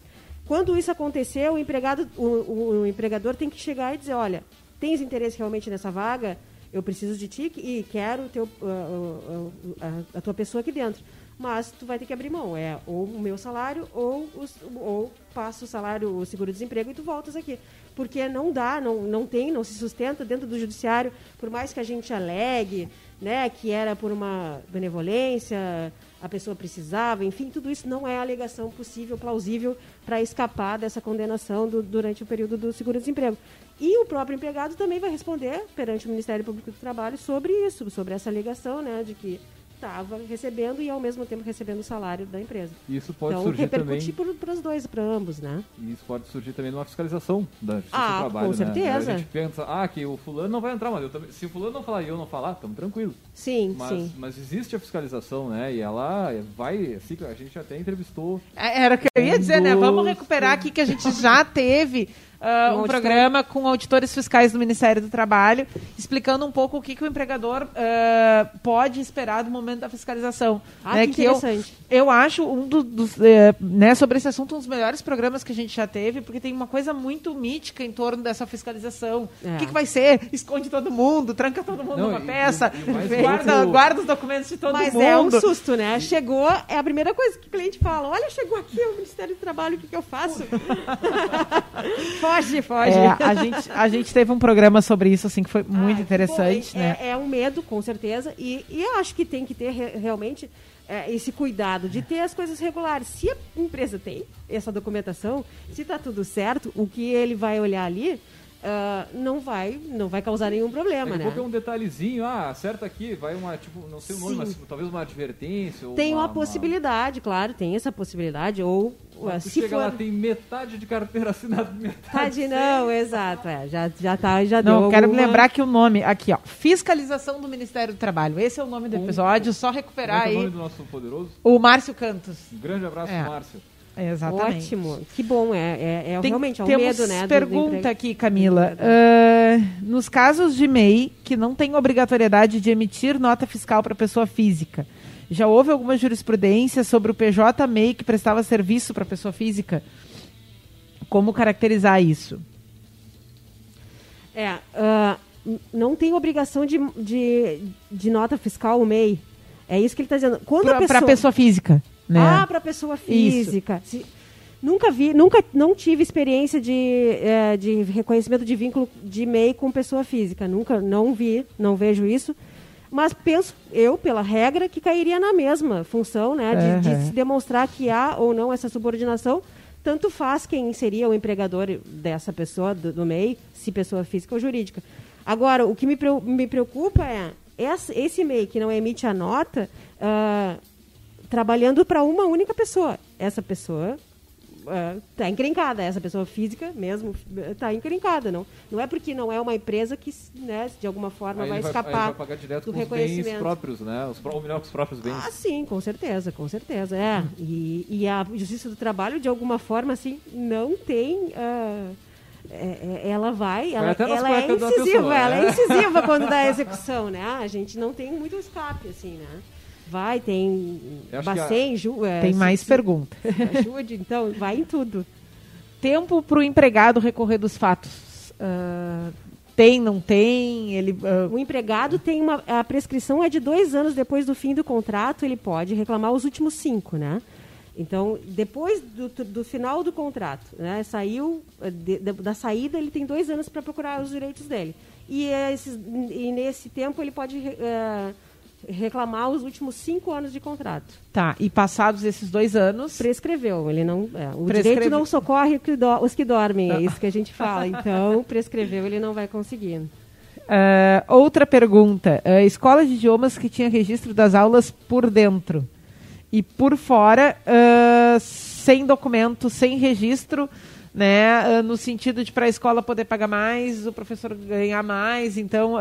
Quando isso acontecer, o, empregado, o, o- o empregador tem que chegar e dizer, olha, tens interesse realmente nessa vaga? Eu preciso de ti e quero teu, uh, uh, a, a tua pessoa aqui dentro. Mas tu vai ter que abrir mão. É ou o meu salário ou, os, ou passa o salário, o seguro-desemprego e tu voltas aqui. Porque não dá, não, não tem, não se sustenta dentro do judiciário, por mais que a gente alegue né, que era por uma benevolência, a pessoa precisava, enfim, tudo isso não é alegação possível, plausível para escapar dessa condenação do- durante o período do seguro-desemprego. E o próprio empregado também vai responder perante o Ministério Público do Trabalho sobre isso, sobre essa alegação, né, de que estava recebendo e ao mesmo tempo recebendo o salário da empresa. Isso pode então surgir repercutir também. para os dois, para ambos, né? E isso pode surgir também numa fiscalização da Justiça Ah, do Trabalho. com né? certeza. A gente pensa, ah, que o fulano não vai entrar, mas eu também. Se o fulano não falar e eu não falar, estamos tranquilos. Sim, Mas, sim. mas existe a fiscalização, né? E ela vai, assim, a gente até entrevistou. É, Era o que eu ia dizer, né? Vamos recuperar aqui que a gente já teve ah, Um um auditor. programa com auditores fiscais do Ministério do Trabalho, explicando um pouco o que, que o empregador ah, pode esperar do momento da fiscalização. Ah, né? que eu, interessante. eu acho um do- dos, eh, né, sobre esse assunto um dos melhores programas que a gente já teve, porque tem uma coisa muito mítica em torno dessa fiscalização. É. O que, que vai ser? Esconde todo mundo, tranca todo mundo Não, numa e- peça, e mais guarda, guarda os documentos de todo Mas mundo. é um susto, né? Chegou, é a primeira coisa que o cliente fala: olha, chegou aqui o Ministério do Trabalho, o que, que eu faço? foge, foge. É, a gente, a gente teve um programa sobre isso, assim, que foi muito Ah, interessante, bom, né? É, é um medo, com certeza, e, e eu acho que tem que ter re- realmente é, esse cuidado de ter as coisas regulares. Se a empresa tem essa documentação, se está tudo certo, o que ele vai olhar ali ah, não vai não vai causar nenhum problema, Daqui a né? pouco é um detalhezinho, ah, acerta aqui, vai uma, tipo, não sei o nome, Sim. mas talvez uma advertência. Ou Tem uma, uma possibilidade, claro, tem essa possibilidade, ou Uma... ah, se chega for... lá, tem metade de carteira assinada, metade. Tade, não, exato, é, já, já tá, já Não, deu quero alguma- lembrar que o nome, aqui, ó, Fiscalização do Ministério do Trabalho. Esse é o nome do Um- episódio, só Como é recuperar que é o nome aí do nosso poderoso? o Márcio Cantos. Um grande abraço, É. Márcio. Exatamente. Ótimo, que bom, é, é, é Tem- realmente, é um medo, né? pergunta aqui, Camila. Ah, nos casos de MEI que não tem obrigatoriedade de emitir nota fiscal para pessoa física, já houve alguma jurisprudência sobre o PJ MEI que prestava serviço para pessoa física? Como caracterizar isso? É, n- não tem obrigação de, de, de nota fiscal o MEI. É isso que ele está dizendo. Quando a Para pessoa... pessoa física, né? Ah, para pessoa física. Se- Nunca vi, nunca não tive experiência de, eh, de reconhecimento de vínculo de MEI com pessoa física. Nunca, não vi, não vejo isso. Mas penso, eu, pela regra, que cairia na mesma função, né? De, de Aham. se demonstrar que há ou não essa subordinação. Tanto faz quem seria o empregador dessa pessoa, do, do MEI, se pessoa física ou jurídica. Agora, o que me, me preocupa é esse MEI que não emite a nota, ah, trabalhando para uma única pessoa. Essa pessoa está encrencada, essa pessoa física mesmo está encrencada. Não, não é porque não é uma empresa que né, de alguma forma vai vai, escapar vai pagar direto do com os bens reconhecimento. próprios, né? Os, ou melhor, com os próprios bens. Ah, sim, com certeza, com certeza. É. E, e a Justiça do Trabalho, de alguma forma, assim, não tem. ah, é- é- ela vai, ela, ela é incisiva, pessoa, ela né? é incisiva quando dá a execução, né? A gente não tem muito escape, assim, né? Vai, tem a- Bacen, Ju, é, Tem mais se- perguntas. ajude, então, vai em tudo. Tempo para o empregado recorrer dos fatos. Ah, tem, não tem? Ele, ah, O empregado tem uma. A prescrição é de dois anos depois do fim do contrato, ele pode reclamar os últimos cinco, né? Então, depois do, do final do contrato, né, saiu eh, de- da- da saída, ele tem dois anos para procurar os direitos dele. E, esses, e nesse tempo ele pode eh, reclamar os últimos cinco anos de contrato. Tá, e passados esses dois anos. Prescreveu, ele não. É, o Prescreve- direito não socorre os que dormem, é isso que a gente fala. Então, prescreveu, ele não vai conseguir. Ah, outra pergunta. Ah, escola de idiomas que tinha registro das aulas por dentro e por fora, ah, sem documento, sem registro, né? no sentido de para a escola poder pagar mais, o professor ganhar mais. Então,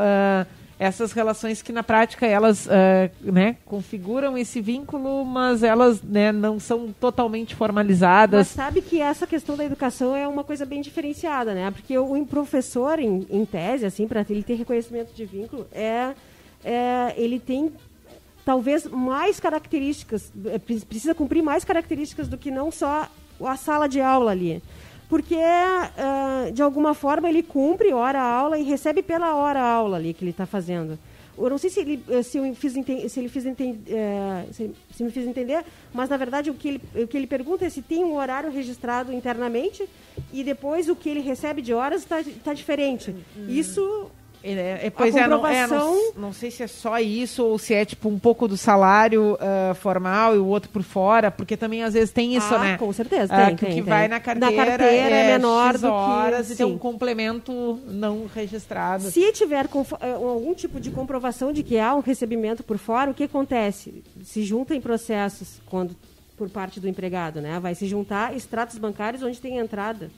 essas relações que na prática elas ah, né, configuram esse vínculo, mas elas né, não são totalmente Mas formalizadas. sabe que essa questão da educação é uma coisa bem diferenciada, né? Porque o professor, em, em tese, assim, para ele ter reconhecimento de vínculo, é, é ele tem talvez mais características, pre- precisa cumprir mais características do que não só a sala de aula ali. Porque, ah, de alguma forma, ele cumpre hora a aula e recebe pela hora aula ali que ele está fazendo. Eu não sei se ele, eh, se eu fiz se ele fiz enten- eh, se, se me fiz entender, mas na verdade o que, ele, o que ele pergunta é se tem um horário registrado internamente e depois o que ele recebe de horas está diferente. Isso É, é, pois é, não, é, não, comprovação- não sei se é só isso ou se é tipo um pouco do salário ah, formal e o outro por fora, porque também às vezes tem isso, Ah, né? com certeza, Ah, tem, que o tem, que tem. vai na carteira, carteira é menor X do que- horas e tem um complemento não registrado. Se tiver eh, algum tipo de comprovação de que há um recebimento por fora, o que acontece? Se junta em processos quando por parte do empregado, né? Vai se juntar extratos bancários onde tem a entrada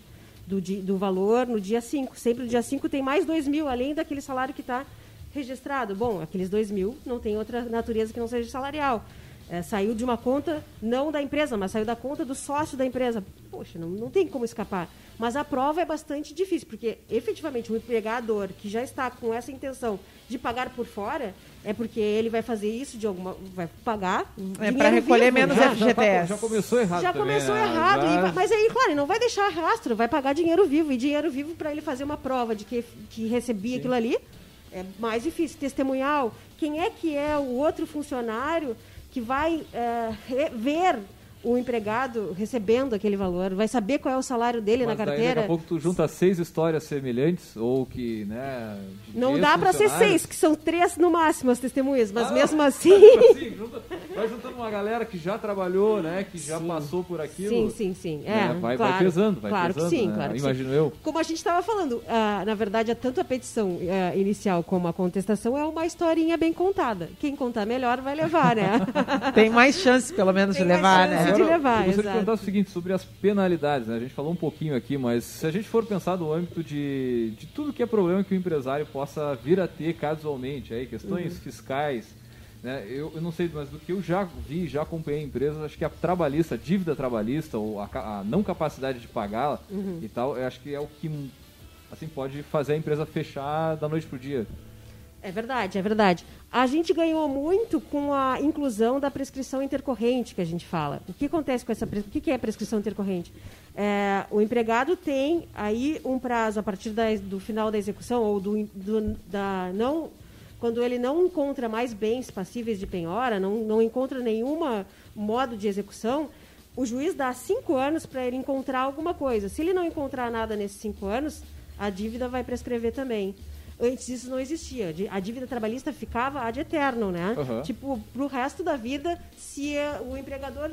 do, do valor no dia 5. Sempre no dia 5 tem mais 2 mil, além daquele salário que está registrado. Bom, aqueles 2 mil não tem outra natureza que não seja salarial. É, saiu de uma conta, não da empresa, mas saiu da conta do sócio da empresa. Poxa, não, não tem como escapar. Mas a prova é bastante difícil, porque efetivamente o empregador que já está com essa intenção de pagar por fora, é porque ele vai fazer isso de alguma. vai pagar. É pra recolher vivo, menos? Já, já, tá- FGTS. já começou errado Já também, começou né? errado. Já- vai- mas aí, claro, ele não vai deixar rastro, vai pagar dinheiro vivo. E dinheiro vivo, para ele fazer uma prova de que, que recebia aquilo ali, é mais difícil. Testemunhal. Quem é que é o outro funcionário que vai é, re- ver o empregado recebendo aquele valor? Vai saber qual é o salário dele Mas na daí, carteira? daqui a pouco tu junta seis histórias semelhantes, ou que, né... Não dá para ser seis, que são três no máximo as testemunhas, mas Ah, mesmo assim. Assim, junta- vai juntando uma galera que já trabalhou, né? Que já passou por aquilo. Sim, sim, sim. É, né, vai, claro, vai pesando, vai claro pesando. que sim, né? claro que sim. Imagino eu. Como a gente estava falando, ah, na verdade, tanto a petição ah, inicial como a contestação é uma historinha bem contada. Quem contar melhor vai levar, né? Tem mais chance, pelo menos, Tem de mais levar, chance né? de levar, eu gostaria de perguntar o seguinte sobre as penalidades, né? A gente falou um pouquinho aqui, mas se a gente for pensar no âmbito de, de tudo que é problema que o empresário possa vir a ter casualmente, aí, questões Uhum. fiscais, né? Eu, eu não sei, mas do que eu já vi, já acompanhei empresas, acho que a trabalhista, a dívida trabalhista, ou a, a não capacidade de pagá-la Uhum. e tal, eu acho que é o que assim pode fazer a empresa fechar da noite pro dia. É verdade, é verdade. A gente ganhou muito com a inclusão da prescrição intercorrente que a gente fala. O que acontece com essa pres- O que que é prescrição intercorrente? É, o empregado tem aí um prazo a partir da- do final da execução ou do, do- da não quando ele não encontra mais bens passíveis de penhora, não, não encontra nenhuma modo de execução, o juiz dá cinco anos para ele encontrar alguma coisa. Se ele não encontrar nada nesses cinco anos, a dívida vai prescrever também. Antes isso não existia. A dívida trabalhista ficava ad eterno, né? Aham. Tipo, pro resto da vida, se o empregador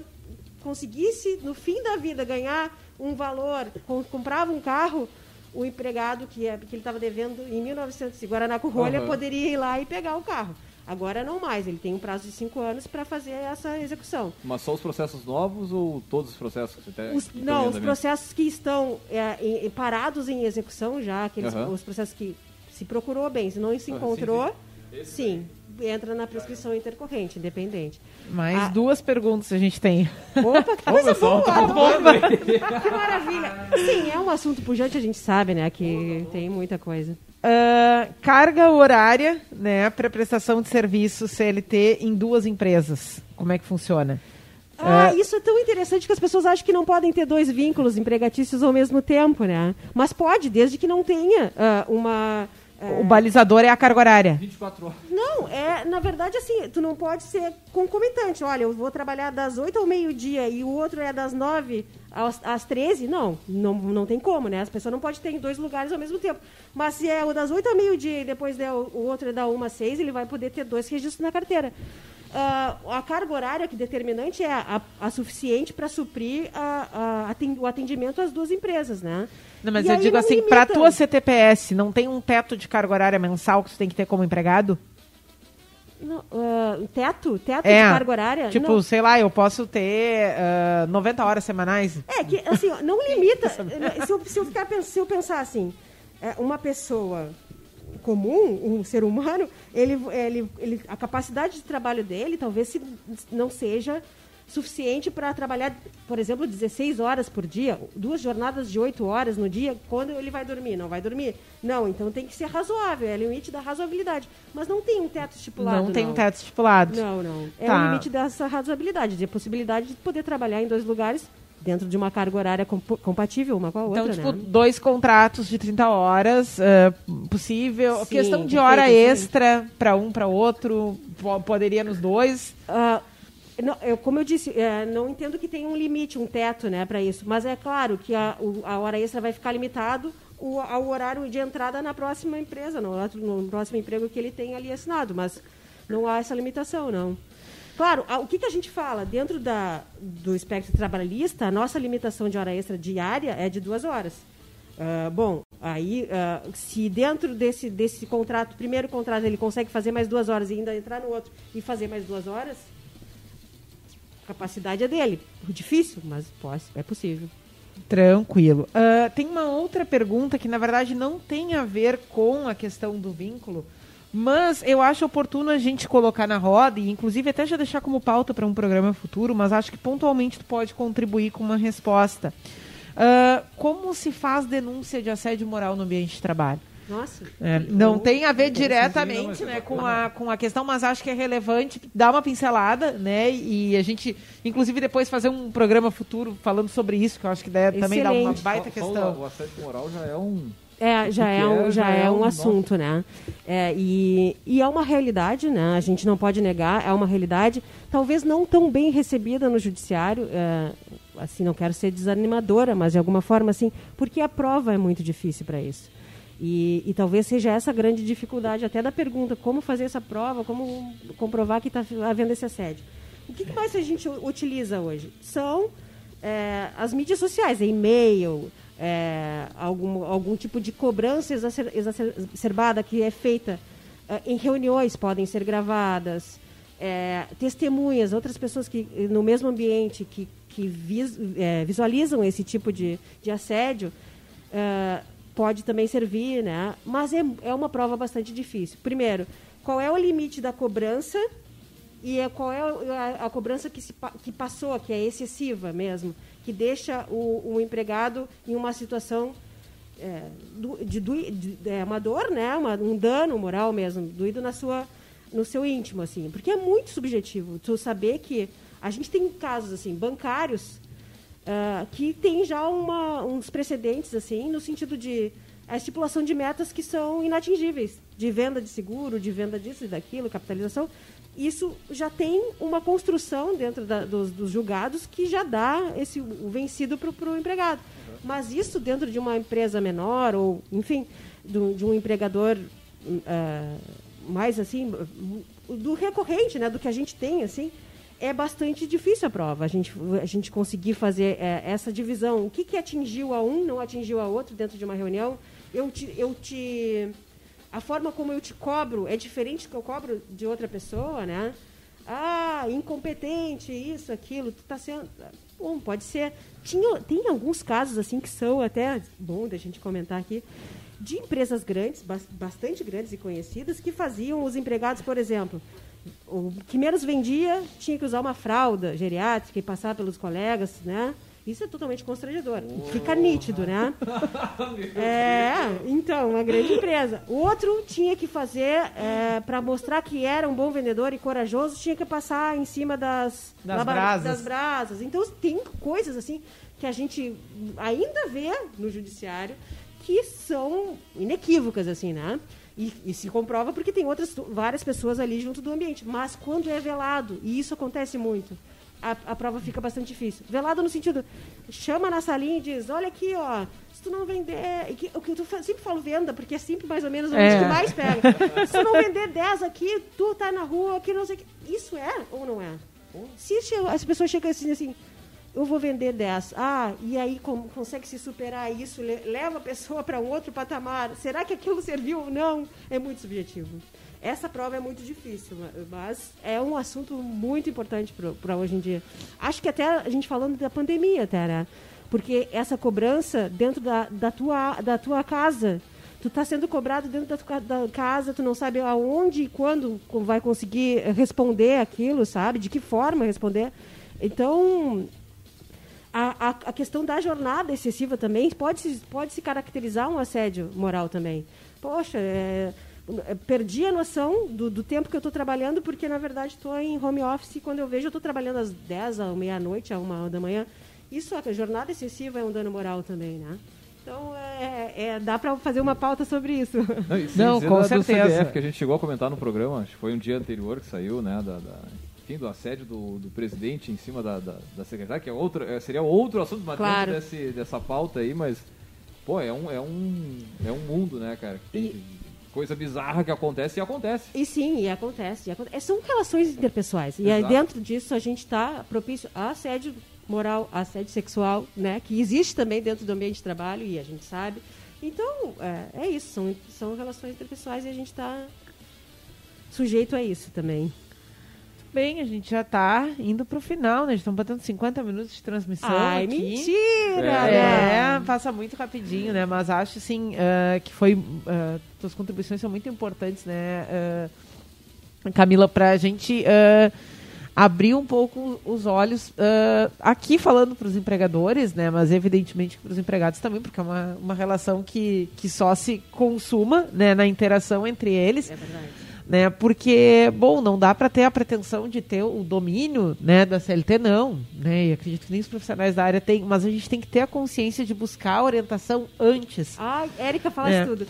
conseguisse, no fim da vida, ganhar um valor, com- comprava um carro, o empregado que, é, que ele estava devendo em 1900 em Guaraná com rolha Aham. poderia ir lá e pegar o carro. Agora não mais, ele tem um prazo de cinco anos para fazer essa execução. Mas só os processos novos ou todos os processos que você tem? Os- que não, os processos que estão é, em- parados em execução já, aqueles, Aham. os processos que se procurou bem, se não se Ah, encontrou, sim, sim, entra na prescrição intercorrente, independente. Mais Ah. duas perguntas a gente tem. Opa, que coisa boa! que maravilha! Sim, é um assunto pujante, a gente sabe, né, que tem muita coisa. Ah, carga horária, né, para prestação de serviço CLT em duas empresas. Como é que funciona? Ah, isso é tão interessante que as pessoas acham que não podem ter dois vínculos empregatícios ao mesmo tempo, né? Mas pode, desde que não tenha ah, uma O balizador é a carga horária. 24 horas. Não, é, na verdade, assim, tu não pode ser concomitante. Olha, eu vou trabalhar das 8 ao meio-dia e o outro é das 9 às, às 13. Não, não, não tem como, né? As pessoas não podem ter em dois lugares ao mesmo tempo. Mas se é o das 8 ao meio-dia e depois der o, o outro é da 1 às 6, ele vai poder ter dois registros na carteira. Ah, a carga horária que determinante é a, a suficiente para suprir a- a o atendimento às duas empresas, né? Não, mas E eu digo assim, limita. pra tua CTPS, não tem um teto de carga horária mensal que tu tem que ter como empregado? Ah, teto? Teto É, de carga horária? Tipo, Não. sei lá, eu posso ter ah, 90 horas semanais. É que, assim, não limita. se, eu, se eu ficar se eu pensar assim, é, uma pessoa comum, um ser humano, ele, ele, ele, a capacidade de trabalho dele talvez se, não seja suficiente para trabalhar, por exemplo, 16 horas por dia, duas jornadas de 8 horas no dia, quando ele vai dormir? Não vai dormir? Não, então tem que ser razoável, é limite da razoabilidade. Mas não tem um teto estipulado. não tem um teto estipulado. Não, não. É Tá. o limite dessa razoabilidade, de possibilidade de poder trabalhar em dois lugares dentro de uma carga horária comp- compatível uma com a outra, Então, tipo, né? dois contratos de 30 horas, ah, possível. Sim, questão de hora extra para um, para outro, po- poderia nos dois. Ah, não, eu, como eu disse, é, não entendo que tem um limite, um teto, né, para isso. Mas é claro que a, o- a hora extra vai ficar limitado o- ao horário de entrada na próxima empresa, no, no próximo emprego que ele tem ali assinado. Mas não há essa limitação, não. Claro, a- o que, que a gente fala? Dentro da, do espectro trabalhista, a nossa limitação de hora extra diária é de duas horas. Ah, bom, aí, ah, se dentro desse, desse contrato, primeiro contrato, ele consegue fazer mais duas horas e ainda entrar no outro e fazer mais duas horas, capacidade é dele. Difícil, mas pode, é possível. Tranquilo. Ah, tem uma outra pergunta que, na verdade, não tem a ver com a questão do vínculo, mas eu acho oportuno a gente colocar na roda, e inclusive até já deixar como pauta para um programa futuro, mas acho que pontualmente tu pode contribuir com uma resposta. Ah, como se faz denúncia de assédio moral no ambiente de trabalho? Nossa. É, não tem a ver diretamente né, com, a, com a questão, mas acho que é relevante dar uma pincelada, né? E a gente, inclusive, depois fazer um programa futuro falando sobre isso, que eu acho que deve, também dá uma baita questão. O assédio moral já é um. É, já é, é, um, já é é um um- assunto, né? É, e, e é uma realidade, né? A gente não pode negar, é uma realidade, talvez não tão bem recebida no judiciário, é, assim, não quero ser desanimadora, mas de alguma forma, assim, porque a prova é muito difícil para isso. E, e talvez seja essa a grande dificuldade até da pergunta, como fazer essa prova, como comprovar que está havendo esse assédio. O que, que mais a gente utiliza hoje? São é, as mídias sociais, e-mail, é, algum, algum tipo de cobrança exacer- exacerbada que é feita é, em reuniões, podem ser gravadas, é, testemunhas, outras pessoas que no mesmo ambiente que, que vis- é, visualizam esse tipo de, de assédio, é, pode também servir, né? Mas é, é uma prova bastante difícil. Primeiro, qual é o limite da cobrança e é qual é a, a cobrança que, se, que passou, que é excessiva mesmo, que deixa o, o empregado em uma situação é, de, doi- de- é, uma dor, né? Uma- um dano moral mesmo, doído na sua, no seu íntimo, assim. Porque é muito subjetivo tu saber que a gente tem casos assim bancários ah, que tem já uma- uns precedentes assim no sentido de a estipulação de metas que são inatingíveis de venda de seguro, de venda disso e daquilo, capitalização. Isso já tem uma construção dentro da- dos, dos julgados que já dá esse o vencido para o empregado. Mas isso dentro de uma empresa menor ou, enfim, do- de um empregador ah, mais assim do recorrente, né, do que a gente tem assim, é bastante difícil a prova. A gente, a gente conseguir fazer é, essa divisão. O que, que atingiu a um, não atingiu a outro dentro de uma reunião. Eu te, eu te. A forma como eu te cobro é diferente do que eu cobro de outra pessoa, né? Ah, incompetente, isso, aquilo. Tu tá sendo. Bom, pode ser. Tinha, tem alguns casos assim que são até bom da gente comentar aqui de empresas grandes, bas- bastante grandes e conhecidas, que faziam os empregados, por exemplo, o que menos vendia tinha que usar uma fralda geriátrica e passar pelos colegas, né? Isso é totalmente constrangedor. Fica nítido, né? É, então, uma grande empresa. O outro tinha que fazer, para mostrar que era um bom vendedor e corajoso, tinha que passar em cima das, Das brasas. das brasas. Então, tem coisas assim que a gente ainda vê no judiciário que são inequívocas, assim, né? E, e, se comprova porque tem outras várias pessoas ali junto do ambiente. Mas quando é velado, e isso acontece muito, a, a prova fica bastante difícil. Velado no sentido, chama na salinha e diz, olha aqui, ó, se tu não vender. Que, o que eu sempre falo venda, porque é sempre mais ou menos o é. que mais pega. se tu não vender 10 aqui, tu tá na rua, que não sei o que. Isso é ou não é? Se as pessoas chegam assim, assim eu vou vender 10. Ah, e aí como, consegue se superar isso, leva a pessoa para um outro patamar. Será que aquilo serviu ou não? É muito subjetivo. Essa prova é muito difícil, mas é um assunto muito importante para hoje em dia. Acho que até a gente falando da pandemia, até, né? Porque essa cobrança dentro da, da, tua, da tua casa, tu está sendo cobrado dentro da tua da casa, tu não sabe aonde e quando vai conseguir responder aquilo, sabe? De que forma responder. Então, a, a, a, questão da jornada excessiva também pode se, pode se caracterizar um assédio moral também. Poxa, é, é perdi a noção do, do, tempo que eu estou trabalhando, porque na verdade estou em home office e quando eu vejo eu estou trabalhando às 10, à meia-noite, à uma da manhã. Isso, a jornada excessiva é um dano moral também, né? Então, é, é dá para fazer uma pauta sobre isso. Não, Não com certeza. CDF, que a gente chegou a comentar no programa, acho que foi um dia anterior que saiu, né, da, da enfim, do assédio do, do presidente em cima da, da, da secretária, que é outro, é, seria outro assunto, mas claro. desse, dessa pauta aí, mas, pô, é um, é um, é um mundo, né, cara? E, coisa bizarra que acontece e acontece. E sim, e acontece. E acontece. É, são relações interpessoais. E aí dentro disso a gente está propício a assédio moral, a assédio sexual, né? Que existe também dentro do ambiente de trabalho e a gente sabe. Então, é, é isso. São, são relações interpessoais e a gente está sujeito a isso também bem, a gente já está indo para o final, né? Estamos batendo 50 minutos de transmissão Ai, aqui. mentira! É, passa muito rapidinho, né? Mas acho, assim, uh, que foi... Uh, suas contribuições são muito importantes, né? Uh, Camila, para a gente abrir um pouco os olhos aqui falando para os empregadores, né? Mas evidentemente para os empregados também, porque é uma, uma relação que, que só se consuma né? na interação entre eles. É verdade né? Porque, bom, não dá para ter a pretensão de ter o domínio, né, da CLT não, né? E acredito que nem os profissionais da área têm, mas a gente tem que ter a consciência de buscar a orientação antes. Ah, Érica fala é. tudo.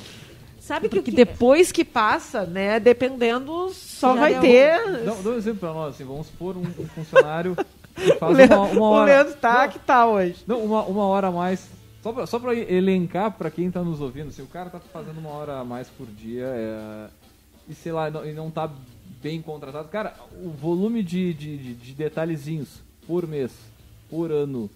Sabe que, que, depois que passa, né, dependendo, só Já vai ter. Dá, dá um exemplo para nós, assim, vamos supor um, um funcionário que faz uma, uma, hora. O Leandro tá não, que tá hoje. Não, uma, uma hora a mais. Só pra, só pra elencar para quem tá nos ouvindo, se assim, o cara tá fazendo uma hora a mais por dia, é, e sei lá, não, e não tá bem contratado. Cara, o volume de, de, de, de detalhezinhos por mês, por ano,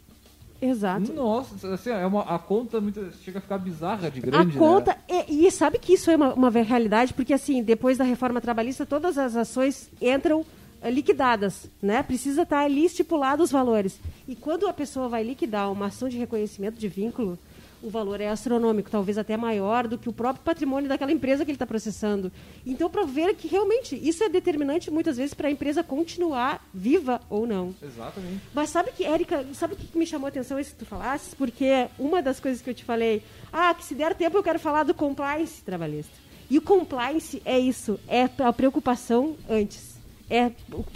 Exato. Nossa, assim, é uma, a conta muito, chega a ficar bizarra de grande. A conta, né? e, e, sabe que isso é uma, uma realidade, porque assim, depois da reforma trabalhista, todas as ações entram eh, liquidadas, né? Precisa estar ali estipulado os valores. E quando a pessoa vai liquidar uma ação de reconhecimento de vínculo, o valor é astronômico, talvez até maior do que o próprio patrimônio daquela empresa que ele está processando. Então, para ver que realmente isso é determinante muitas vezes para a empresa continuar viva ou não. Exatamente. Mas sabe que, Érica, sabe o que me chamou a atenção isso que tu falasses? Porque uma das coisas que eu te falei, ah, que se der tempo eu quero falar do compliance trabalhista. E o compliance é isso, é a preocupação antes. É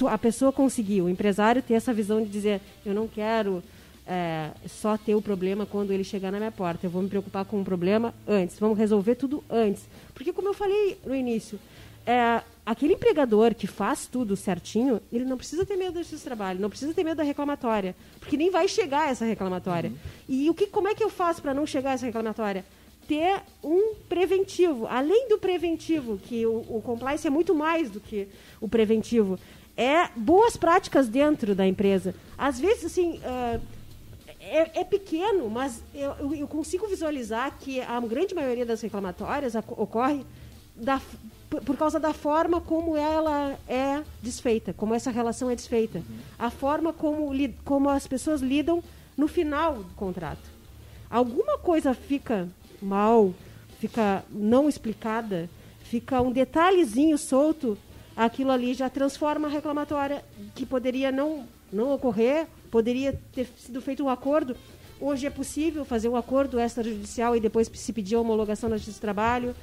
a pessoa conseguir, o empresário ter essa visão de dizer, eu não quero é, só ter o problema quando ele chegar na minha porta. Eu vou me preocupar com o problema antes. Vamos resolver tudo antes. Porque, como eu falei no início, é, aquele empregador que faz tudo certinho, ele não precisa ter medo desse trabalho, não precisa ter medo da reclamatória, porque nem vai chegar essa reclamatória. Uhum. E o que, como é que eu faço para não chegar essa reclamatória? Ter um preventivo. Além do preventivo, que o, o compliance é muito mais do que o preventivo, é boas práticas dentro da empresa. Às vezes, assim, uh, é, é, pequeno, mas eu, eu, consigo visualizar que a grande maioria das reclamatórias ocorre da, por causa da forma como ela é desfeita, como essa relação é desfeita. A forma como, como as pessoas lidam no final do contrato. Alguma coisa fica mal, fica não explicada, fica um detalhezinho solto, aquilo ali já transforma a reclamatória que poderia não, não ocorrer poderia ter sido feito um acordo. Hoje é possível fazer um acordo extrajudicial e depois se pedir a homologação na Justiça do Trabalho.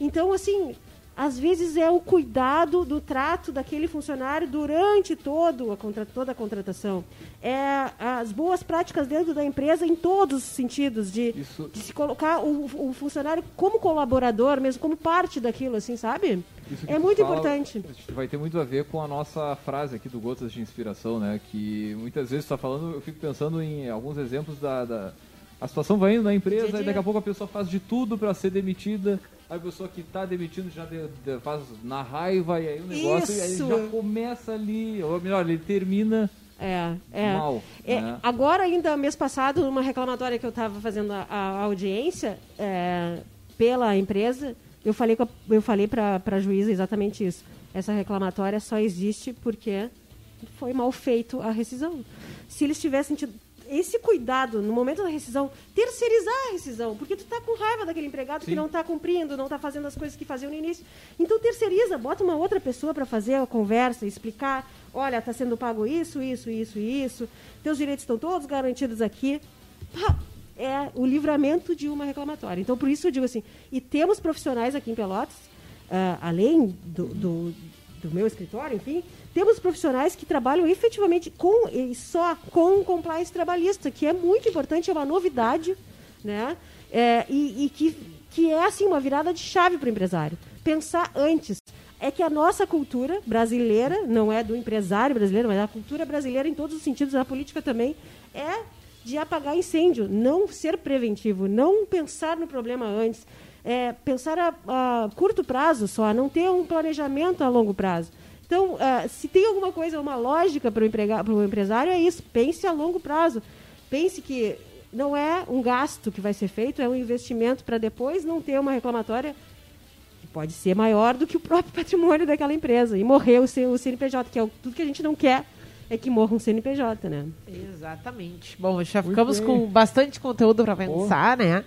Então, assim, às vezes é o cuidado do trato daquele funcionário durante todo a contra, toda a contratação. É as boas práticas dentro da empresa em todos os sentidos, de, de se colocar o, o, funcionário como colaborador, mesmo como parte daquilo, assim, sabe? É muito fala, importante. Vai ter muito a ver com a nossa frase aqui do Gotas de Inspiração, né? Que muitas vezes está falando, eu fico pensando em alguns exemplos da, da a situação vai indo na empresa dia, e daqui a pouco a pessoa faz de tudo para ser demitida a pessoa que está demitindo já de, de, faz na raiva e aí o negócio e aí já começa ali, ou melhor, ele termina é, é. mal. É, né? Agora, ainda mês passado, numa reclamatória que eu estava fazendo a, a audiência é, pela empresa, eu falei, a, eu falei para a juíza exatamente isso. Essa reclamatória só existe porque foi mal feito a rescisão. Se eles tivessem tido esse cuidado no momento da rescisão, terceirizar a rescisão, porque tu está com raiva daquele empregado Sim. que não está cumprindo, não está fazendo as coisas que fazia no início. Então terceiriza, bota uma outra pessoa para fazer a conversa, explicar, olha, está sendo pago isso, isso, isso isso, teus direitos estão todos garantidos aqui. É o livramento de uma reclamatória. Então, por isso eu digo assim, e temos profissionais aqui em Pelotas, uh, além do, do, do meu escritório, enfim, temos profissionais que trabalham efetivamente com e só com compliance trabalhista, que é muito importante, é uma novidade, né? É, e, e que, que é assim uma virada de chave para o empresário. Pensar antes. É que a nossa cultura brasileira, não é do empresário brasileiro, mas a cultura brasileira em todos os sentidos, a política também, é de apagar incêndio, não ser preventivo, não pensar no problema antes, é, pensar a, a curto prazo só, não ter um planejamento a longo prazo. Então, uh, se tem alguma coisa, uma lógica para o empresário, é isso. Pense a longo prazo. Pense que não é um gasto que vai ser feito, é um investimento para depois não ter uma reclamatória que pode ser maior do que o próprio patrimônio daquela empresa. E morrer o, o CNPJ, que é tudo que a gente não quer é que morra um CNPJ, né? Exatamente. Bom, já ficamos com bastante conteúdo para pensar, né?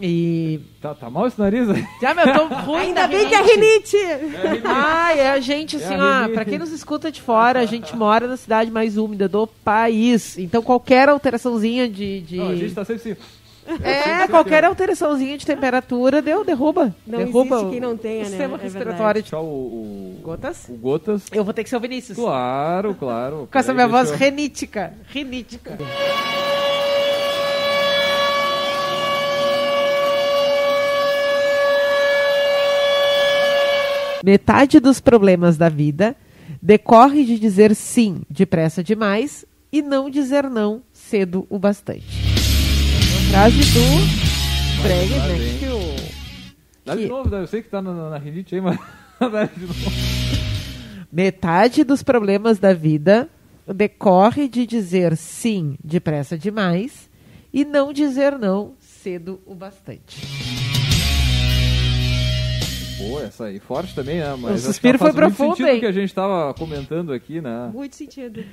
E. Tá, tá mal esse nariz aí? Já, meu, tô ruim. Ainda bem que é rinite! É Ai, é a gente, assim, é a ó, pra quem nos escuta de fora, a gente mora na cidade mais úmida do país. Então qualquer alteraçãozinha de. de... Não, a gente tá sempre assim. É, qualquer alteraçãozinha de temperatura deu, derruba. Não derruba existe quem não tenha, né? Sistema é respiratório. Tchau, o, o, Gotas? O Gotas. Eu vou ter que ser o Vinícius. Claro, claro. Com essa minha voz eu... renítica. Rinítica. Metade dos problemas da vida decorre de dizer sim depressa demais e não dizer não cedo o bastante. Frase do Breg, né? Que o... Dá de novo, eu sei que tá na, na rinite aí, mas dá de novo. Metade dos problemas da vida decorre de dizer sim depressa demais e não dizer não cedo o bastante. Pô, essa aí forte também, né? Mas o suspiro foi profundo, sentido hein? que a gente estava comentando aqui, né? Muito sentido.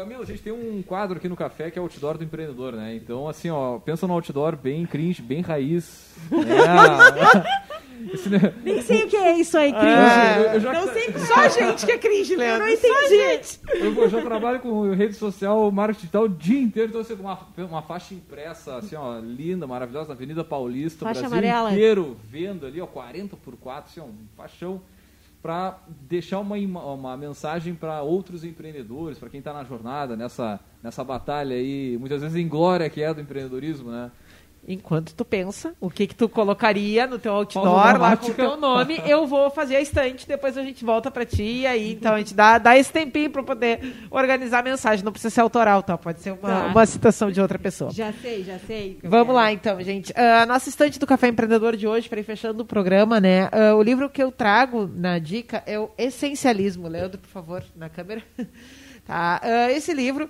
Camila, a gente tem um quadro aqui no café que é o outdoor do empreendedor, né? Então, assim, ó, pensa no outdoor bem cringe, bem raiz. Né? Nem sei o que é isso aí, cringe. É, eu, já... Não sei Só a gente que é cringe, Leandro. Eu não entendi. Eu, já trabalho com rede social, marketing digital o dia inteiro, então você com uma, uma faixa impressa, assim, ó, linda, maravilhosa, na Avenida Paulista, faixa Brasil amarela. inteiro, vendo ali, ó, 40 por 4, assim, ó, um faixão para deixar uma, uma mensagem para outros empreendedores, para quem está na jornada, nessa, nessa batalha aí, muitas vezes em glória que é do empreendedorismo, né? Enquanto tu pensa o que que tu colocaria no teu outdoor lá com o teu nome, eu vou fazer a estante, depois a gente volta para ti e aí então a gente dá, dá esse tempinho para poder organizar a mensagem, não precisa ser autoral, tá? Pode ser uma, tá. uma citação de outra pessoa. Já sei, já sei. Vamos lá então, gente. Uh, a nossa estante do Café Empreendedor de hoje, para ir fechando o programa, né? Uh, o livro que eu trago na dica é o Essencialismo. Leandro, por favor, na câmera. tá? Uh, esse livro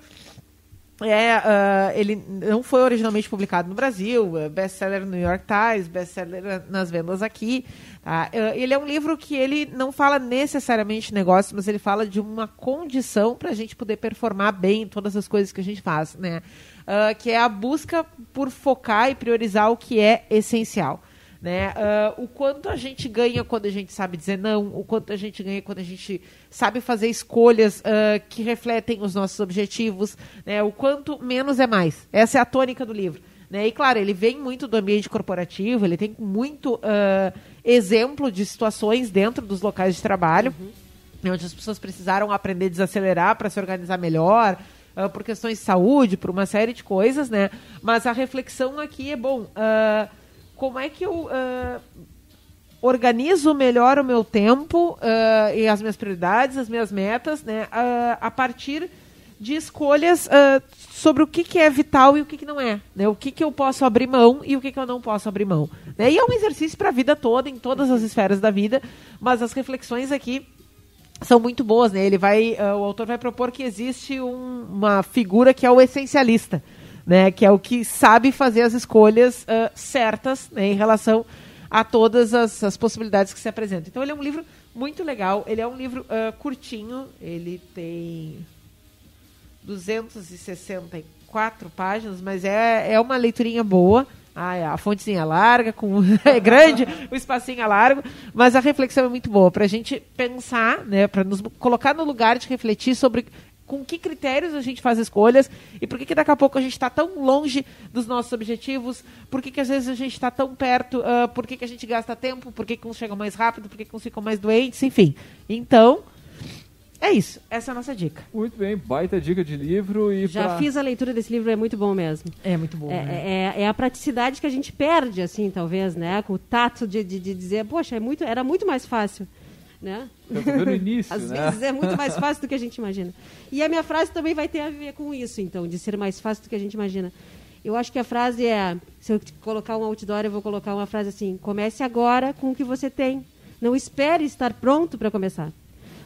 é, uh, ele não foi originalmente publicado no Brasil, é best-seller no New York Times, best-seller nas vendas aqui. Tá? Uh, ele é um livro que ele não fala necessariamente de negócio, mas ele fala de uma condição para a gente poder performar bem todas as coisas que a gente faz, né? Uh, que é a busca por focar e priorizar o que é essencial. Né? Uh, o quanto a gente ganha quando a gente sabe dizer não, o quanto a gente ganha quando a gente sabe fazer escolhas uh, que refletem os nossos objetivos, né? o quanto menos é mais. Essa é a tônica do livro. Né? E claro, ele vem muito do ambiente corporativo, ele tem muito. Uh, exemplo de situações dentro dos locais de trabalho, uhum. onde as pessoas precisaram aprender a desacelerar para se organizar melhor, uh, por questões de saúde, por uma série de coisas, né? Mas a reflexão aqui é bom. Uh, como é que eu uh, organizo melhor o meu tempo e as minhas prioridades, as minhas metas, né? a partir de escolhas uh, sobre o que, que, é vital e o que, que não é. Né? O que, que eu posso abrir mão e o que, que eu não posso abrir mão. Né? E é um exercício para a vida toda, em todas as esferas da vida, mas as reflexões aqui são muito boas. Né? Ele vai, uh, o autor vai propor que existe um, uma figura que é o essencialista, né? que é o que sabe fazer as escolhas uh, certas né? em relação a todas as, as, possibilidades que se apresentam. Então ele é um livro muito legal, ele é um livro curtinho, ele tem 264 páginas, mas é, é uma leiturinha boa. Ah, é, a fontezinha larga, com é grande, o espacinho é largo, mas a reflexão é muito boa para a gente pensar, né, para nos colocar no lugar de refletir sobre com que critérios a gente faz escolhas e por que, que daqui a pouco a gente está tão longe dos nossos objetivos, por que, que às vezes a gente está tão perto, uh, por que, que a gente gasta tempo, por que, que uns chegam mais rápido, por que, que uns ficam mais doentes, enfim. Então, é isso, essa é a nossa dica. Muito bem, baita dica de livro e Já pra... fiz a leitura desse livro, é muito bom mesmo. É muito bom. É, né? é, é, a praticidade que a gente perde, assim, talvez, né? Com o tato de, de, de dizer, poxa, é muito, era muito mais fácil. Né? no início, Às né? vezes é muito mais fácil do que a gente imagina. E a minha frase também vai ter a ver com isso, então, de ser mais fácil do que a gente imagina. Eu acho que a frase é, se eu colocar um outdoor, eu vou colocar uma frase assim: comece agora com o que você tem. Não espere estar pronto para começar.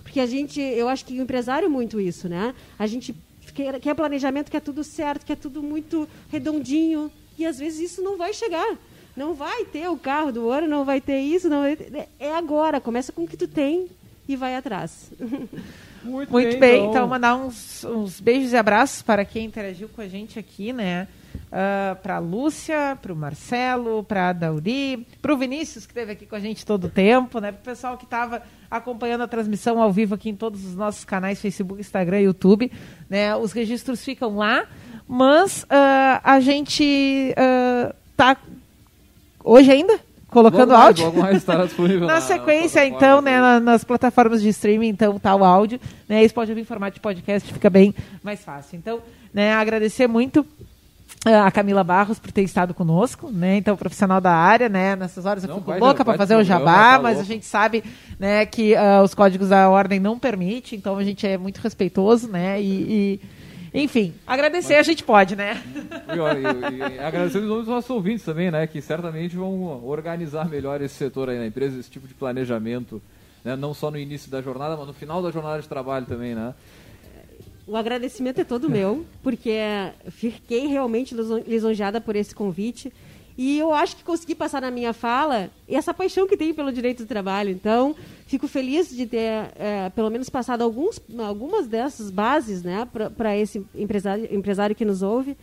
Porque a gente, eu acho que o empresário é muito isso, né? A gente quer, quer planejamento, quer tudo certo, quer tudo muito redondinho. E às vezes isso não vai chegar. Não vai ter o carro do ouro, não vai ter isso, não ter... é agora. Começa com o que tu tem e vai atrás. Muito, Muito bem, bem. Então, então mandar uns, uns beijos e abraços para quem interagiu com a gente aqui, né? Uh, ah, para a Lúcia, para o Marcelo, para a Dauri, para o Vinícius, que esteve aqui com a gente todo o tempo, né? Para o pessoal que estava acompanhando a transmissão ao vivo aqui em todos os nossos canais, Facebook, Instagram e YouTube. Né? Os registros ficam lá, mas uh, a gente está hoje ainda colocando logo áudio. Mais, logo mais estará disponível na, na sequência, então, né, na, nas plataformas de streaming, então tá o áudio. Né, isso pode vir em formato de podcast, fica bem mais fácil. Então, né, agradecer muito a Camila Barros por ter estado conosco, né? Então, profissional da área, né? Nessas horas eu não, fico vai, louca para fazer o jabá, tá mas a gente sabe, né, que uh, os códigos da ordem não permite, então a gente é muito respeitoso, né? E, e enfim, agradecer mas... a gente pode, né? E, e, e, agradecer os nossos ouvintes também, né? Que certamente vão organizar melhor esse setor aí na empresa, esse tipo de planejamento, né? Não só no início da jornada, mas no final da jornada de trabalho também, né? O agradecimento é todo meu, porque fiquei realmente lisonjeada por esse convite. E eu acho que consegui passar na minha fala essa paixão que tem pelo direito do trabalho. Então, fico feliz de ter, é, pelo menos, passado alguns, algumas dessas bases né, para esse empresário, empresário que nos ouve.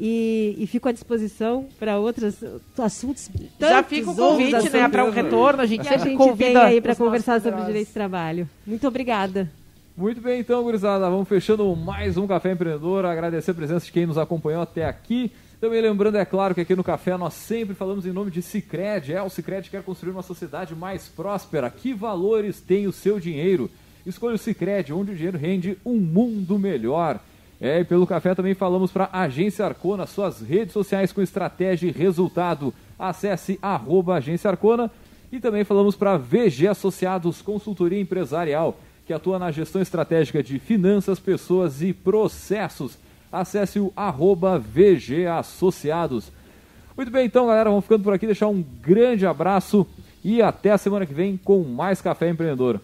E, e, fico à disposição para outros assuntos. Já fica o convite né, para o um retorno. A gente, a gente convida aí para conversar sobre direito do trabalho. Muito obrigada. Muito bem, então, gurizada, vamos fechando mais um Café Empreendedor. Agradecer a presença de quem nos acompanhou até aqui. Também lembrando, é claro, que aqui no Café nós sempre falamos em nome de Cicred. É, o Cicred quer construir uma sociedade mais próspera. Que valores tem o seu dinheiro? Escolha o Cicred, onde o dinheiro rende um mundo melhor. É, e pelo café também falamos para a Agência Arcona, suas redes sociais com estratégia e resultado. Acesse arroba Agência Arcona. E também falamos para VG Associados Consultoria Empresarial que atua na gestão estratégica de finanças, pessoas e processos. Acesse o arroba VG Associados. Muito bem, então, galera, vamos ficando por aqui. Deixar um grande abraço e até a semana que vem com mais Café Empreendedor.